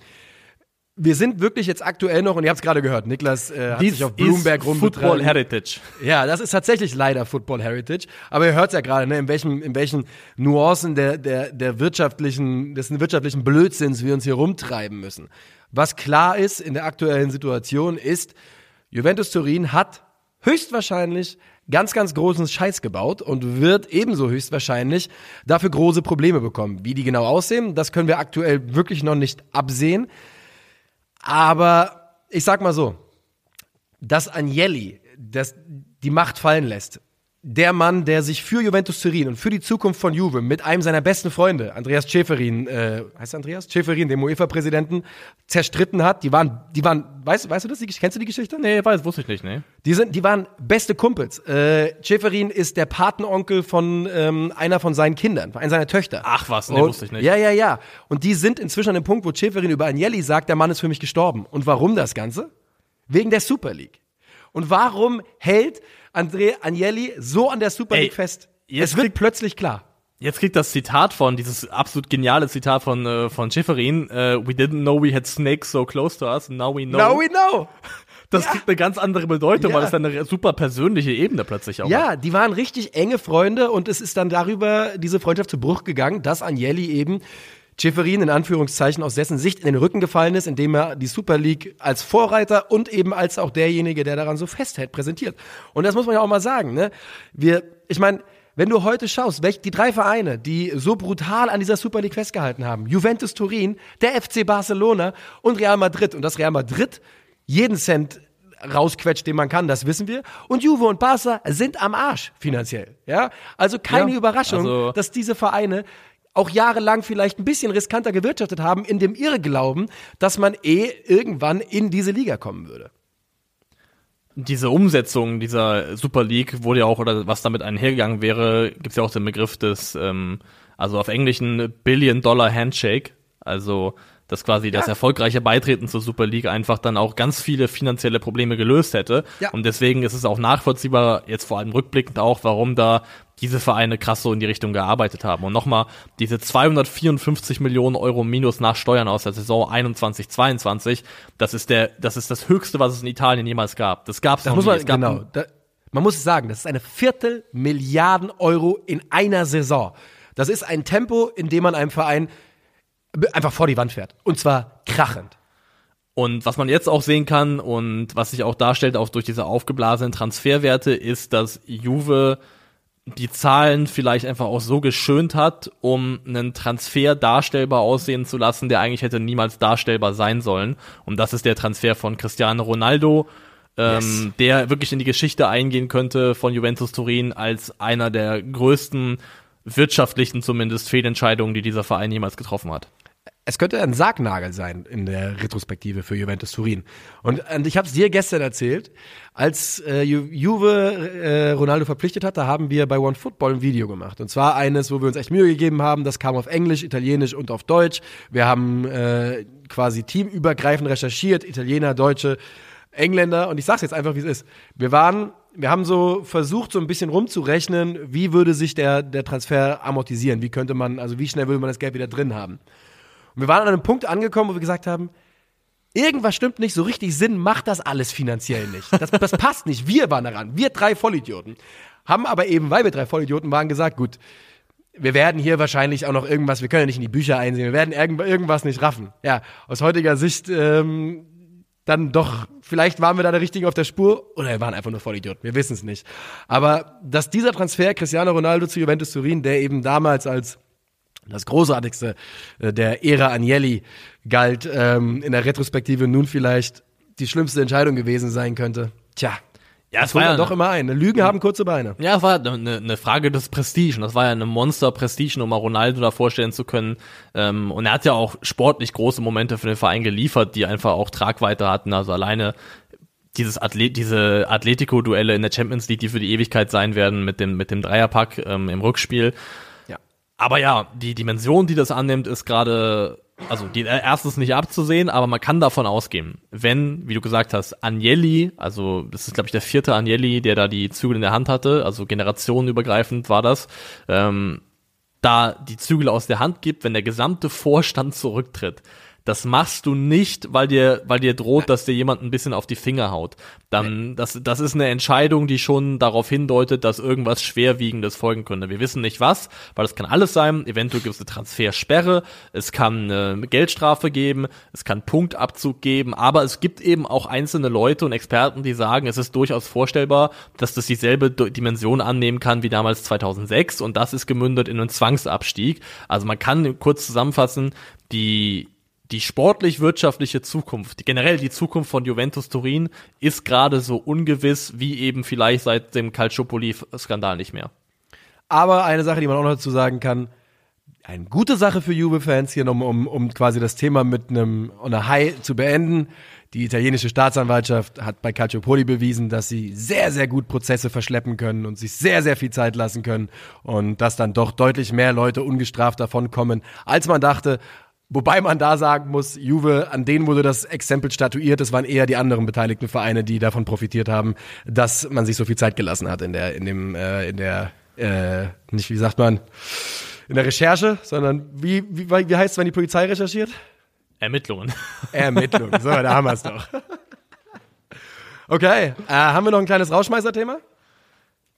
wir sind wirklich jetzt aktuell noch, und ihr habt es gerade gehört, Niklas äh, hat sich auf Bloomberg is Football. Heritage. Ja, das ist tatsächlich leider Football Heritage. Aber ihr hört ja gerade, ne, in welchen, in welchen Nuancen der, der, der wirtschaftlichen, des wirtschaftlichen Blödsinns wir uns hier rumtreiben müssen. Was klar ist in der aktuellen Situation ist, Juventus Turin hat höchstwahrscheinlich ganz, ganz großen Scheiß gebaut und wird ebenso höchstwahrscheinlich dafür große Probleme bekommen. Wie die genau aussehen, das können wir aktuell wirklich noch nicht absehen. Aber ich sag mal so, dass Agnelli das, die Macht fallen lässt. Der Mann, der sich für Juventus Turin und für die Zukunft von Juve mit einem seiner besten Freunde, Andreas Schäferin, äh, heißt Andreas? Schäferin, dem UEFA-Präsidenten, zerstritten hat. Die waren, die waren, weißt, weißt du das? Kennst du die Geschichte? Nee, weiß, wusste ich nicht, nee. Die sind, die waren beste Kumpels. Äh, Schäferin ist der Patenonkel von ähm, einer von seinen Kindern, einer seiner Töchter. Ach was, nee, Und- wusste ich nicht. Ja, ja, ja. Und die sind inzwischen an dem Punkt, wo Schäferin über Agnelli sagt, der Mann ist für mich gestorben. Und warum das Ganze? Wegen der Super League. Und warum hält André Agnelli so an der Super Ey, League fest? jetzt Es wird plötzlich klar. Jetzt kriegt das Zitat von, dieses absolut geniale Zitat von, äh, von Schifferin, äh, we didn't know we had snakes so close to us, now we know. Now we know. das kriegt eine ganz andere Bedeutung, Ja. weil es dann eine super persönliche Ebene plötzlich auch hat. Ja, die waren richtig enge Freunde und es ist dann darüber diese Freundschaft zu Bruch gegangen, dass Agnelli eben Schäferin in Anführungszeichen aus dessen Sicht in den Rücken gefallen ist, indem er die Super League als Vorreiter und eben als auch derjenige, der daran so festhält, präsentiert. Und das muss man ja auch mal sagen, ne? Wir, ich meine, wenn du heute schaust, welch, die drei Vereine, die so brutal an dieser Super League festgehalten haben, Juventus Turin, der FC Barcelona und Real Madrid und das Real Madrid jeden Cent rausquetscht, den man kann, das wissen wir. Und Juve und Barca sind am Arsch finanziell. Ja, also keine Ja, Überraschung, also- dass diese Vereine auch jahrelang vielleicht ein bisschen riskanter gewirtschaftet haben, in dem Irrglauben, dass man eh irgendwann in diese Liga kommen würde. Diese Umsetzung dieser Super League wurde ja auch, oder was damit einhergegangen wäre, gibt's ja auch den Begriff des, ähm, also auf Englischen Billion-Dollar-Handshake, also dass quasi das erfolgreiche Beitreten zur Super League einfach dann auch ganz viele finanzielle Probleme gelöst hätte. Ja. Und deswegen ist es auch nachvollziehbar, jetzt vor allem rückblickend auch, warum da diese Vereine krass so in die Richtung gearbeitet haben. Und nochmal, diese 254 Millionen Euro Minus nach Steuern aus der Saison 21, 22, das ist der, das ist das höchste, was es in Italien jemals gab. Das gab's Das noch man, Es gab genau. Da, man muss sagen, das ist eine Viertelmilliarden Euro in einer Saison. Das ist ein Tempo, in dem man einem Verein einfach vor die Wand fährt. Und zwar krachend. Und was man jetzt auch sehen kann und was sich auch darstellt, auch durch diese aufgeblasenen Transferwerte, ist, dass Juve die Zahlen vielleicht einfach auch so geschönt hat, um einen Transfer darstellbar aussehen zu lassen, der eigentlich hätte niemals darstellbar sein sollen. Und das ist der Transfer von Cristiano Ronaldo, ähm, Yes. der wirklich in die Geschichte eingehen könnte von Juventus Turin als einer der größten wirtschaftlichen zumindest Fehlentscheidungen, die dieser Verein jemals getroffen hat. Es könnte ein Sargnagel sein in der Retrospektive für Juventus Turin. Und, und ich habe es dir gestern erzählt, als äh, Ju Juve äh, Ronaldo verpflichtet hat, da haben wir bei One Football ein Video gemacht. Und zwar eines, wo wir uns echt Mühe gegeben haben. Das kam auf Englisch, Italienisch und auf Deutsch. Wir haben äh, quasi teamübergreifend recherchiert, Italiener, Deutsche, Engländer. Und ich sag's jetzt einfach, wie es ist. Wir waren wir haben so versucht, so ein bisschen rumzurechnen, wie würde sich der, der Transfer amortisieren? Wie könnte man, also wie schnell würde man das Geld wieder drin haben? Und wir waren an einem Punkt angekommen, wo wir gesagt haben, irgendwas stimmt nicht, so richtig Sinn macht das alles finanziell nicht. Das, das passt nicht. Wir waren daran. Wir drei Vollidioten. Haben aber eben, weil wir drei Vollidioten waren, gesagt, gut, wir werden hier wahrscheinlich auch noch irgendwas, wir können ja nicht in die Bücher einsehen, wir werden irgend, irgendwas nicht raffen. Ja, aus heutiger Sicht ähm, dann doch, vielleicht waren wir da der Richtigen auf der Spur oder wir waren einfach nur Vollidioten, wir wissen es nicht. Aber dass dieser Transfer Cristiano Ronaldo zu Juventus Turin, der eben damals als das Großartigste äh, der Ära Agnelli galt, ähm, in der Retrospektive nun vielleicht die schlimmste Entscheidung gewesen sein könnte. Tja, ja, es war ja doch immer ein. Lügen haben kurze Beine. Ja, es war eine, eine Frage des Prestige. Und das war ja eine Monster-Prestige, um mal Ronaldo da vorstellen zu können. Ähm, und er hat ja auch sportlich große Momente für den Verein geliefert, die einfach auch Tragweite hatten. Also alleine dieses Athlet, diese Atletico-Duelle in der Champions League, die für die Ewigkeit sein werden mit dem, mit dem Dreierpack ähm, im Rückspiel. Aber ja, die Dimension, die das annimmt, ist gerade, also die äh, erstens nicht abzusehen, aber man kann davon ausgehen, wenn, wie du gesagt hast, Agnelli, also das ist glaube ich der vierte Agnelli, der da die Zügel in der Hand hatte, also generationenübergreifend war das, ähm, da die Zügel aus der Hand gibt, wenn der gesamte Vorstand zurücktritt, das machst du nicht, weil dir, weil dir droht, dass dir jemand ein bisschen auf die Finger haut. Dann, das, das ist eine Entscheidung, die schon darauf hindeutet, dass irgendwas Schwerwiegendes folgen könnte. Wir wissen nicht was, weil das kann alles sein. Eventuell gibt es eine Transfersperre, es kann eine Geldstrafe geben, es kann Punktabzug geben, aber es gibt eben auch einzelne Leute und Experten, die sagen, es ist durchaus vorstellbar, dass das dieselbe Dimension annehmen kann wie damals 2006 und das ist gemündet in einen Zwangsabstieg. Also man kann kurz zusammenfassen, die die sportlich-wirtschaftliche Zukunft, generell die Zukunft von Juventus Turin ist gerade so ungewiss wie eben vielleicht seit dem Calciopoli-Skandal nicht mehr. Aber eine Sache, die man auch noch dazu sagen kann, eine gute Sache für Juve-Fans hier, um, um, um quasi das Thema mit einem einer High zu beenden. Die italienische Staatsanwaltschaft hat bei Calciopoli bewiesen, dass sie sehr, sehr gut Prozesse verschleppen können und sich sehr, sehr viel Zeit lassen können und dass dann doch deutlich mehr Leute ungestraft davonkommen, als man dachte. Wobei man da sagen muss, Juve, an denen wurde das Exempel statuiert. Es waren eher die anderen beteiligten Vereine, die davon profitiert haben, dass man sich so viel Zeit gelassen hat in der, in dem, äh, in der, äh, nicht wie sagt man, in der Recherche, sondern wie, wie, wie heißt es, wenn die Polizei recherchiert? Ermittlungen. Ermittlungen. So, da haben wir es doch. Okay, äh, haben wir noch ein kleines Rauschmeißer-Thema?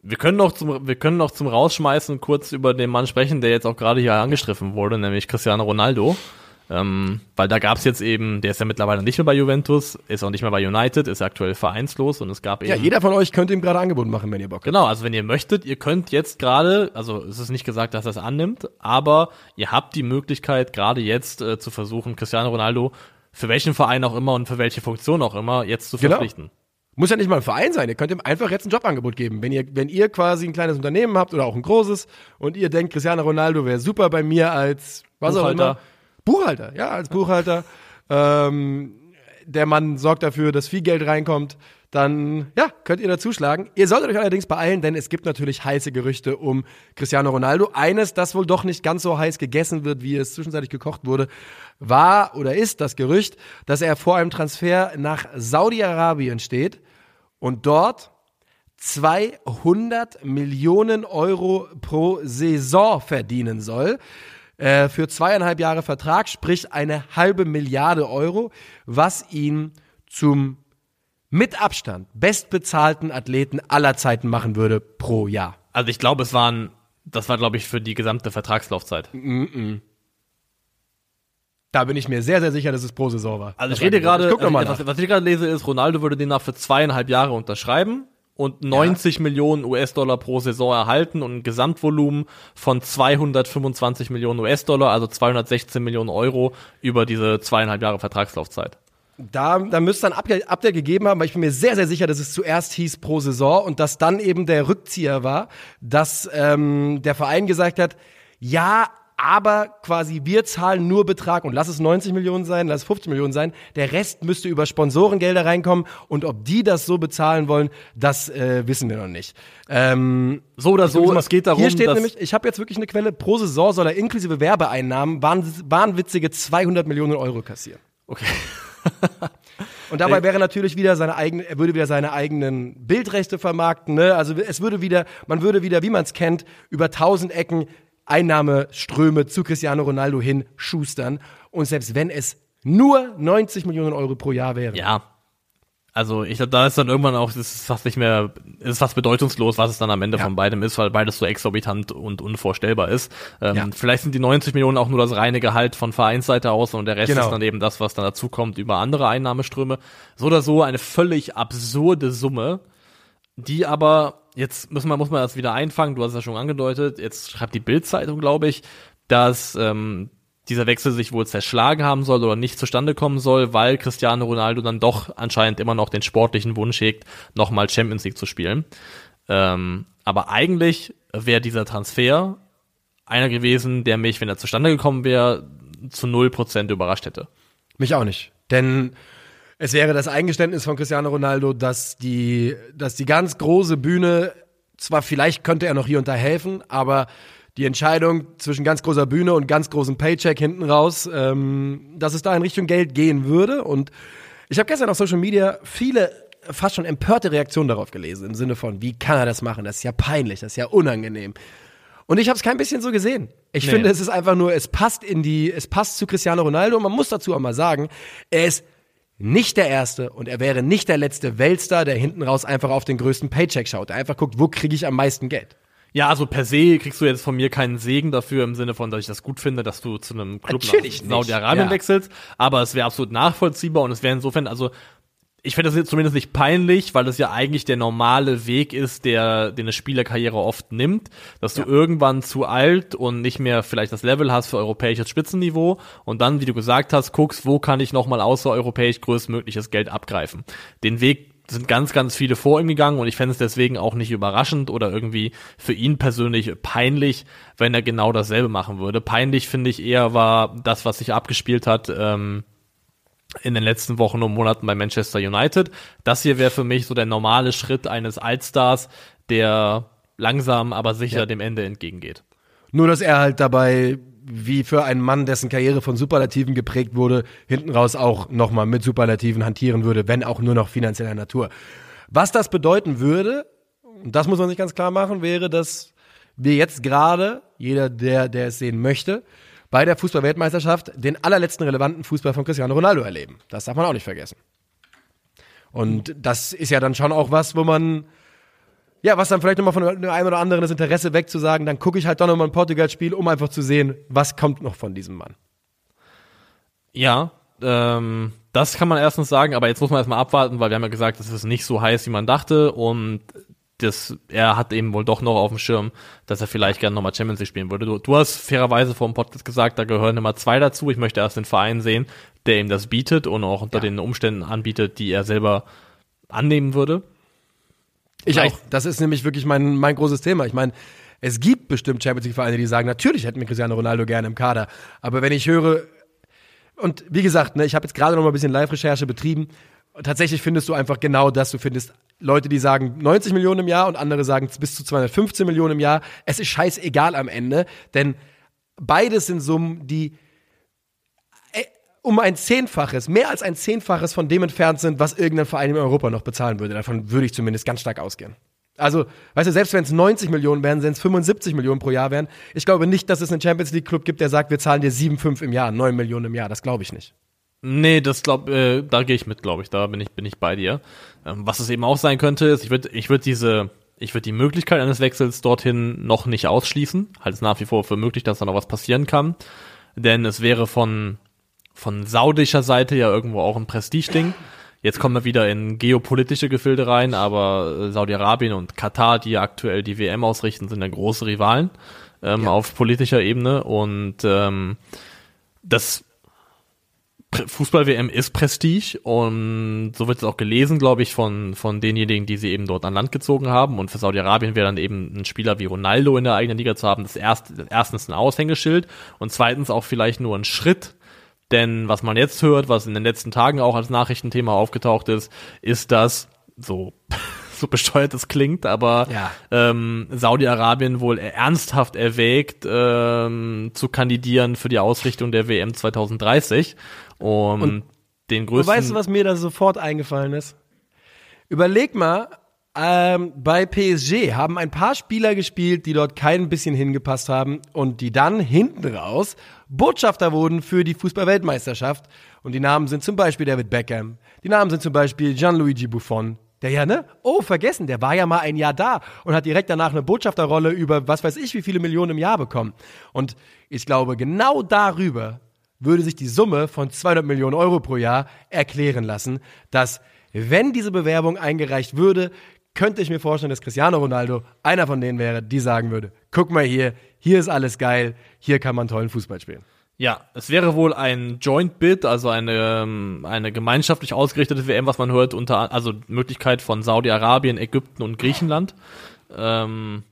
Wir können noch zum, wir können noch zum Rausschmeißen kurz über den Mann sprechen, der jetzt auch gerade hier angestriffen wurde, nämlich Cristiano Ronaldo. Ähm, weil da gab es jetzt eben, der ist ja mittlerweile nicht mehr bei Juventus, ist auch nicht mehr bei United, ist aktuell vereinslos und es gab eben. Ja, jeder von euch könnte ihm gerade Angebot machen, wenn ihr Bock habt. Genau, also wenn ihr möchtet, ihr könnt jetzt gerade, also es ist nicht gesagt, dass er es annimmt, aber ihr habt die Möglichkeit, gerade jetzt äh, zu versuchen, Cristiano Ronaldo für welchen Verein auch immer und für welche Funktion auch immer jetzt zu genau. Muss ja nicht mal ein Verein sein. Ihr könnt ihm einfach jetzt ein Jobangebot geben. Wenn ihr, wenn ihr quasi ein kleines Unternehmen habt oder auch ein großes und ihr denkt, Cristiano Ronaldo wäre super bei mir als was Buchhalter. auch immer Buchhalter, ja, als Buchhalter. Ähm, der Mann sorgt dafür, dass viel Geld reinkommt. Dann, ja, könnt ihr dazuschlagen. Ihr solltet euch allerdings beeilen, denn es gibt natürlich heiße Gerüchte um Cristiano Ronaldo. Eines, das wohl doch nicht ganz so heiß gegessen wird, wie es zwischenzeitlich gekocht wurde, war oder ist das Gerücht, dass er vor einem Transfer nach Saudi-Arabien steht und dort 200 Millionen Euro pro Saison verdienen soll. Äh, für zweieinhalb Jahre Vertrag, sprich eine halbe Milliarde Euro, was ihn zum mit Abstand bestbezahlten Athleten aller Zeiten machen würde pro Jahr. Also ich glaube, es waren, das war glaube ich für die gesamte Vertragslaufzeit. Mm -mm. Da bin ich mir sehr, sehr sicher, dass es pro Saison war. Also ich rede gerade, also, was, was ich gerade lese, ist, Ronaldo würde den nach für zweieinhalb Jahre unterschreiben und 90 ja. Millionen US-Dollar pro Saison erhalten und ein Gesamtvolumen von 225 Millionen US-Dollar, also 216 Millionen Euro über diese zweieinhalb Jahre Vertragslaufzeit. Da, da müsste ein Update, Update gegeben haben, weil ich bin mir sehr, sehr sicher, dass es zuerst hieß pro Saison und dass dann eben der Rückzieher war, dass ähm, der Verein gesagt hat, ja, aber quasi wir zahlen nur Betrag und lass es 90 Millionen sein, lass es 50 Millionen sein. Der Rest müsste über Sponsorengelder reinkommen und ob die das so bezahlen wollen, das äh, wissen wir noch nicht. Ähm, So oder so, es geht darum, Hier steht nämlich, ich habe jetzt wirklich eine Quelle, pro Saison soll er inklusive Werbeeinnahmen wahn- wahnwitzige 200 Millionen Euro kassieren. Okay. Und dabei wäre natürlich wieder seine eigene, er würde wieder seine eigenen Bildrechte vermarkten, ne? Also es würde wieder, man würde wieder, wie man es kennt, über tausend Ecken Einnahmeströme zu Cristiano Ronaldo hin schustern. Und selbst wenn es nur 90 Millionen Euro pro Jahr wären. Ja. Also ich glaube, da ist dann irgendwann auch, es ist fast nicht mehr, es ist fast bedeutungslos, was es dann am Ende Ja. von beidem ist, weil beides so exorbitant und unvorstellbar ist. Ähm, Ja. Vielleicht sind die 90 Millionen auch nur das reine Gehalt von Vereinsseite aus und der Rest Genau. ist dann eben das, was dann dazukommt über andere Einnahmeströme. So oder so eine völlig absurde Summe, die aber, jetzt müssen wir, muss man das wieder einfangen, du hast es ja schon angedeutet, jetzt schreibt die Bild-Zeitung, glaube ich, dass ähm, dieser Wechsel sich wohl zerschlagen haben soll oder nicht zustande kommen soll, weil Cristiano Ronaldo dann doch anscheinend immer noch den sportlichen Wunsch hegt, nochmal Champions League zu spielen. Ähm, aber eigentlich wäre dieser Transfer einer gewesen, der mich, wenn er zustande gekommen wäre, zu null Prozent überrascht hätte. Mich auch nicht. Denn es wäre das Eingeständnis von Cristiano Ronaldo, dass die, dass die ganz große Bühne, zwar vielleicht könnte er noch hier und da helfen, aber die Entscheidung zwischen ganz großer Bühne und ganz großem Paycheck hinten raus, ähm, dass es da in Richtung Geld gehen würde. Und ich habe gestern auf Social Media viele fast schon empörte Reaktionen darauf gelesen, im Sinne von, wie kann er das machen? Das ist ja peinlich, das ist ja unangenehm. Und ich habe es kein bisschen so gesehen. Ich Nee. finde, es ist einfach nur, es passt in die, es passt zu Cristiano Ronaldo. Und man muss dazu auch mal sagen, er ist nicht der Erste und er wäre nicht der letzte Weltstar, der hinten raus einfach auf den größten Paycheck schaut, der einfach guckt, wo kriege ich am meisten Geld. Ja, also per se kriegst du jetzt von mir keinen Segen dafür im Sinne von, dass ich das gut finde, dass du zu einem Club Natürlich nach Saudi-Arabien ja. wechselst. Aber es wäre absolut nachvollziehbar und es wäre insofern, also ich finde das jetzt zumindest nicht peinlich, weil das ja eigentlich der normale Weg ist, der, den eine Spielerkarriere oft nimmt, dass du irgendwann zu alt und nicht mehr vielleicht das Level hast für europäisches Spitzenniveau und dann, wie du gesagt hast, guckst, wo kann ich nochmal außereuropäisch größtmögliches Geld abgreifen. Den Weg sind ganz, ganz viele vor ihm gegangen und ich fände es deswegen auch nicht überraschend oder irgendwie für ihn persönlich peinlich, wenn er genau dasselbe machen würde. Peinlich finde ich eher war das, was sich abgespielt hat, ähm, in den letzten Wochen und Monaten bei Manchester United. Das hier wäre für mich so der normale Schritt eines Altstars, der langsam, aber sicher Ja. dem Ende entgegengeht. Nur, dass er halt dabei, wie für einen Mann, dessen Karriere von Superlativen geprägt wurde, hinten raus auch nochmal mit Superlativen hantieren würde, wenn auch nur noch finanzieller Natur. Was das bedeuten würde, und das muss man sich ganz klar machen, wäre, dass wir jetzt gerade, jeder, der, der es sehen möchte, bei der Fußball-Weltmeisterschaft den allerletzten relevanten Fußball von Cristiano Ronaldo erleben. Das darf man auch nicht vergessen. Und das ist ja dann schon auch was, wo man ja, was dann vielleicht nochmal von dem einen oder anderen das Interesse weg zu sagen, dann gucke ich halt doch nochmal ein Portugal-Spiel, um einfach zu sehen, was kommt noch von diesem Mann. Ja, ähm, das kann man erstens sagen, aber jetzt muss man erstmal abwarten, weil wir haben ja gesagt, es ist nicht so heiß, wie man dachte und das, er hat eben wohl doch noch auf dem Schirm, dass er vielleicht gerne nochmal Champions League spielen würde. Du, du hast fairerweise vor dem Podcast gesagt, da gehören immer zwei dazu. Ich möchte erst den Verein sehen, der ihm das bietet und auch unter Ja. den Umständen anbietet, die er selber annehmen würde. Ich auch. Das ist nämlich wirklich mein, mein großes Thema. Ich meine, es gibt bestimmt Champions League-Vereine, die sagen, natürlich hätten wir Cristiano Ronaldo gerne im Kader. Aber wenn ich höre, und wie gesagt, ne, ich habe jetzt gerade noch mal ein bisschen Live-Recherche betrieben. Tatsächlich findest du einfach genau das. Du findest Leute, die sagen 90 Millionen im Jahr und andere sagen bis zu 215 Millionen im Jahr. Es ist scheißegal am Ende, denn beides sind Summen, die äh, um ein Zehnfaches, mehr als ein Zehnfaches von dem entfernt sind, was irgendein Verein in Europa noch bezahlen würde. Davon würde ich zumindest ganz stark ausgehen. Also, weißt du, selbst wenn es 90 Millionen wären, wenn es 75 Millionen pro Jahr wären, ich glaube nicht, dass es einen Champions League Club gibt, der sagt, wir zahlen dir 7,5 im Jahr, 9 Millionen im Jahr. Das glaube ich nicht. Nee, das glaub, äh, da gehe ich mit, glaube ich. Da bin ich, bin ich bei dir. Ähm, was es eben auch sein könnte, ist, ich würde, ich würde diese, ich würde die Möglichkeit eines Wechsels dorthin noch nicht ausschließen. Halte es nach wie vor für möglich, dass da noch was passieren kann. Denn es wäre von, von saudischer Seite ja irgendwo auch ein Prestigeding. Jetzt kommen wir wieder in geopolitische Gefilde rein, aber äh, Saudi-Arabien und Katar, die ja aktuell die WM ausrichten, sind ja große Rivalen ähm, Ja. auf politischer Ebene und ähm, das Fußball-WM ist Prestige und so wird es auch gelesen, glaube ich, von, von denjenigen, die sie eben dort an Land gezogen haben. Und für Saudi-Arabien wäre dann eben ein Spieler wie Ronaldo in der eigenen Liga zu haben, das erst, erstens ein Aushängeschild und zweitens auch vielleicht nur ein Schritt. Denn was man jetzt hört, was in den letzten Tagen auch als Nachrichtenthema aufgetaucht ist, ist, dass so so besteuert es klingt, aber Ja. ähm, Saudi-Arabien wohl ernsthaft erwägt, ähm, zu kandidieren für die Ausrichtung der WM 2030. Und, den Und größten. weißt du, was mir da sofort eingefallen ist? Überleg mal, ähm, bei PSG haben ein paar Spieler gespielt, die dort kein bisschen hingepasst haben und die dann hinten raus Botschafter wurden für die Fußball-Weltmeisterschaft. Und die Namen sind zum Beispiel David Beckham. Die Namen sind zum Beispiel Gianluigi Buffon. Der ja, ne? Oh, vergessen, der war ja mal ein Jahr da und hat direkt danach eine Botschafterrolle über was weiß ich wie viele Millionen im Jahr bekommen. Und ich glaube, genau darüber würde sich die Summe von 200 Millionen Euro pro Jahr erklären lassen, dass wenn diese Bewerbung eingereicht würde, könnte ich mir vorstellen, dass Cristiano Ronaldo einer von denen wäre, die sagen würde, guck mal hier, hier ist alles geil, hier kann man tollen Fußball spielen. Ja, es wäre wohl ein Joint Bid, also eine, ähm, eine gemeinschaftlich ausgerichtete WM, was man hört, unter, also Möglichkeit von Saudi-Arabien, Ägypten und Griechenland. Ähm,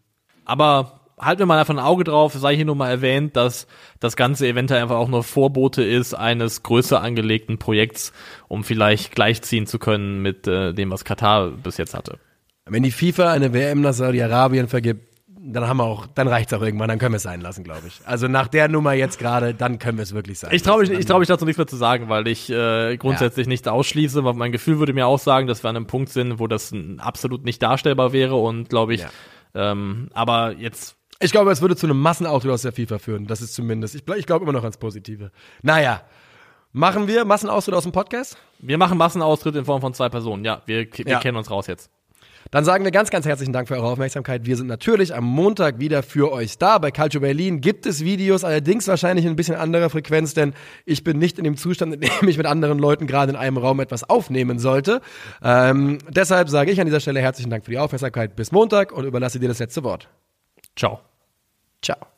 aber halten wir mal einfach ein Auge drauf, sei hier nur mal erwähnt, dass das Ganze eventuell einfach auch nur Vorbote ist eines größer angelegten Projekts, um vielleicht gleichziehen zu können mit äh, dem, was Katar bis jetzt hatte. Wenn die FIFA eine WM nach Saudi-Arabien vergibt, dann haben wir auch, dann reicht's auch irgendwann, dann können wir es sein lassen, glaube ich. Also nach der Nummer jetzt gerade, dann können wir es wirklich sein. Ich traue mich, ich trau mich dazu nichts mehr zu sagen, weil ich äh, grundsätzlich nicht ausschließe, weil mein Gefühl würde mir auch sagen, dass wir an einem Punkt sind, wo das absolut nicht darstellbar wäre und glaube ich, Ja. ähm, aber jetzt Ich glaube, es würde zu einem Massenauto aus der FIFA führen. Das ist zumindest, ich, ich glaube immer noch ans Positive. Naja, machen wir Massenaustritt aus dem Podcast? Wir machen Massenaustritt in Form von zwei Personen. Ja, wir, wir Ja. kennen uns raus jetzt. Dann sagen wir ganz, ganz herzlichen Dank für eure Aufmerksamkeit. Wir sind natürlich am Montag wieder für euch da. Bei Calcio Berlin gibt es Videos, allerdings wahrscheinlich in ein bisschen anderer Frequenz, denn ich bin nicht in dem Zustand, in dem ich mit anderen Leuten gerade in einem Raum etwas aufnehmen sollte. Ähm, deshalb sage ich an dieser Stelle herzlichen Dank für die Aufmerksamkeit. Bis Montag und überlasse dir das letzte Wort. Ciao. Ciao.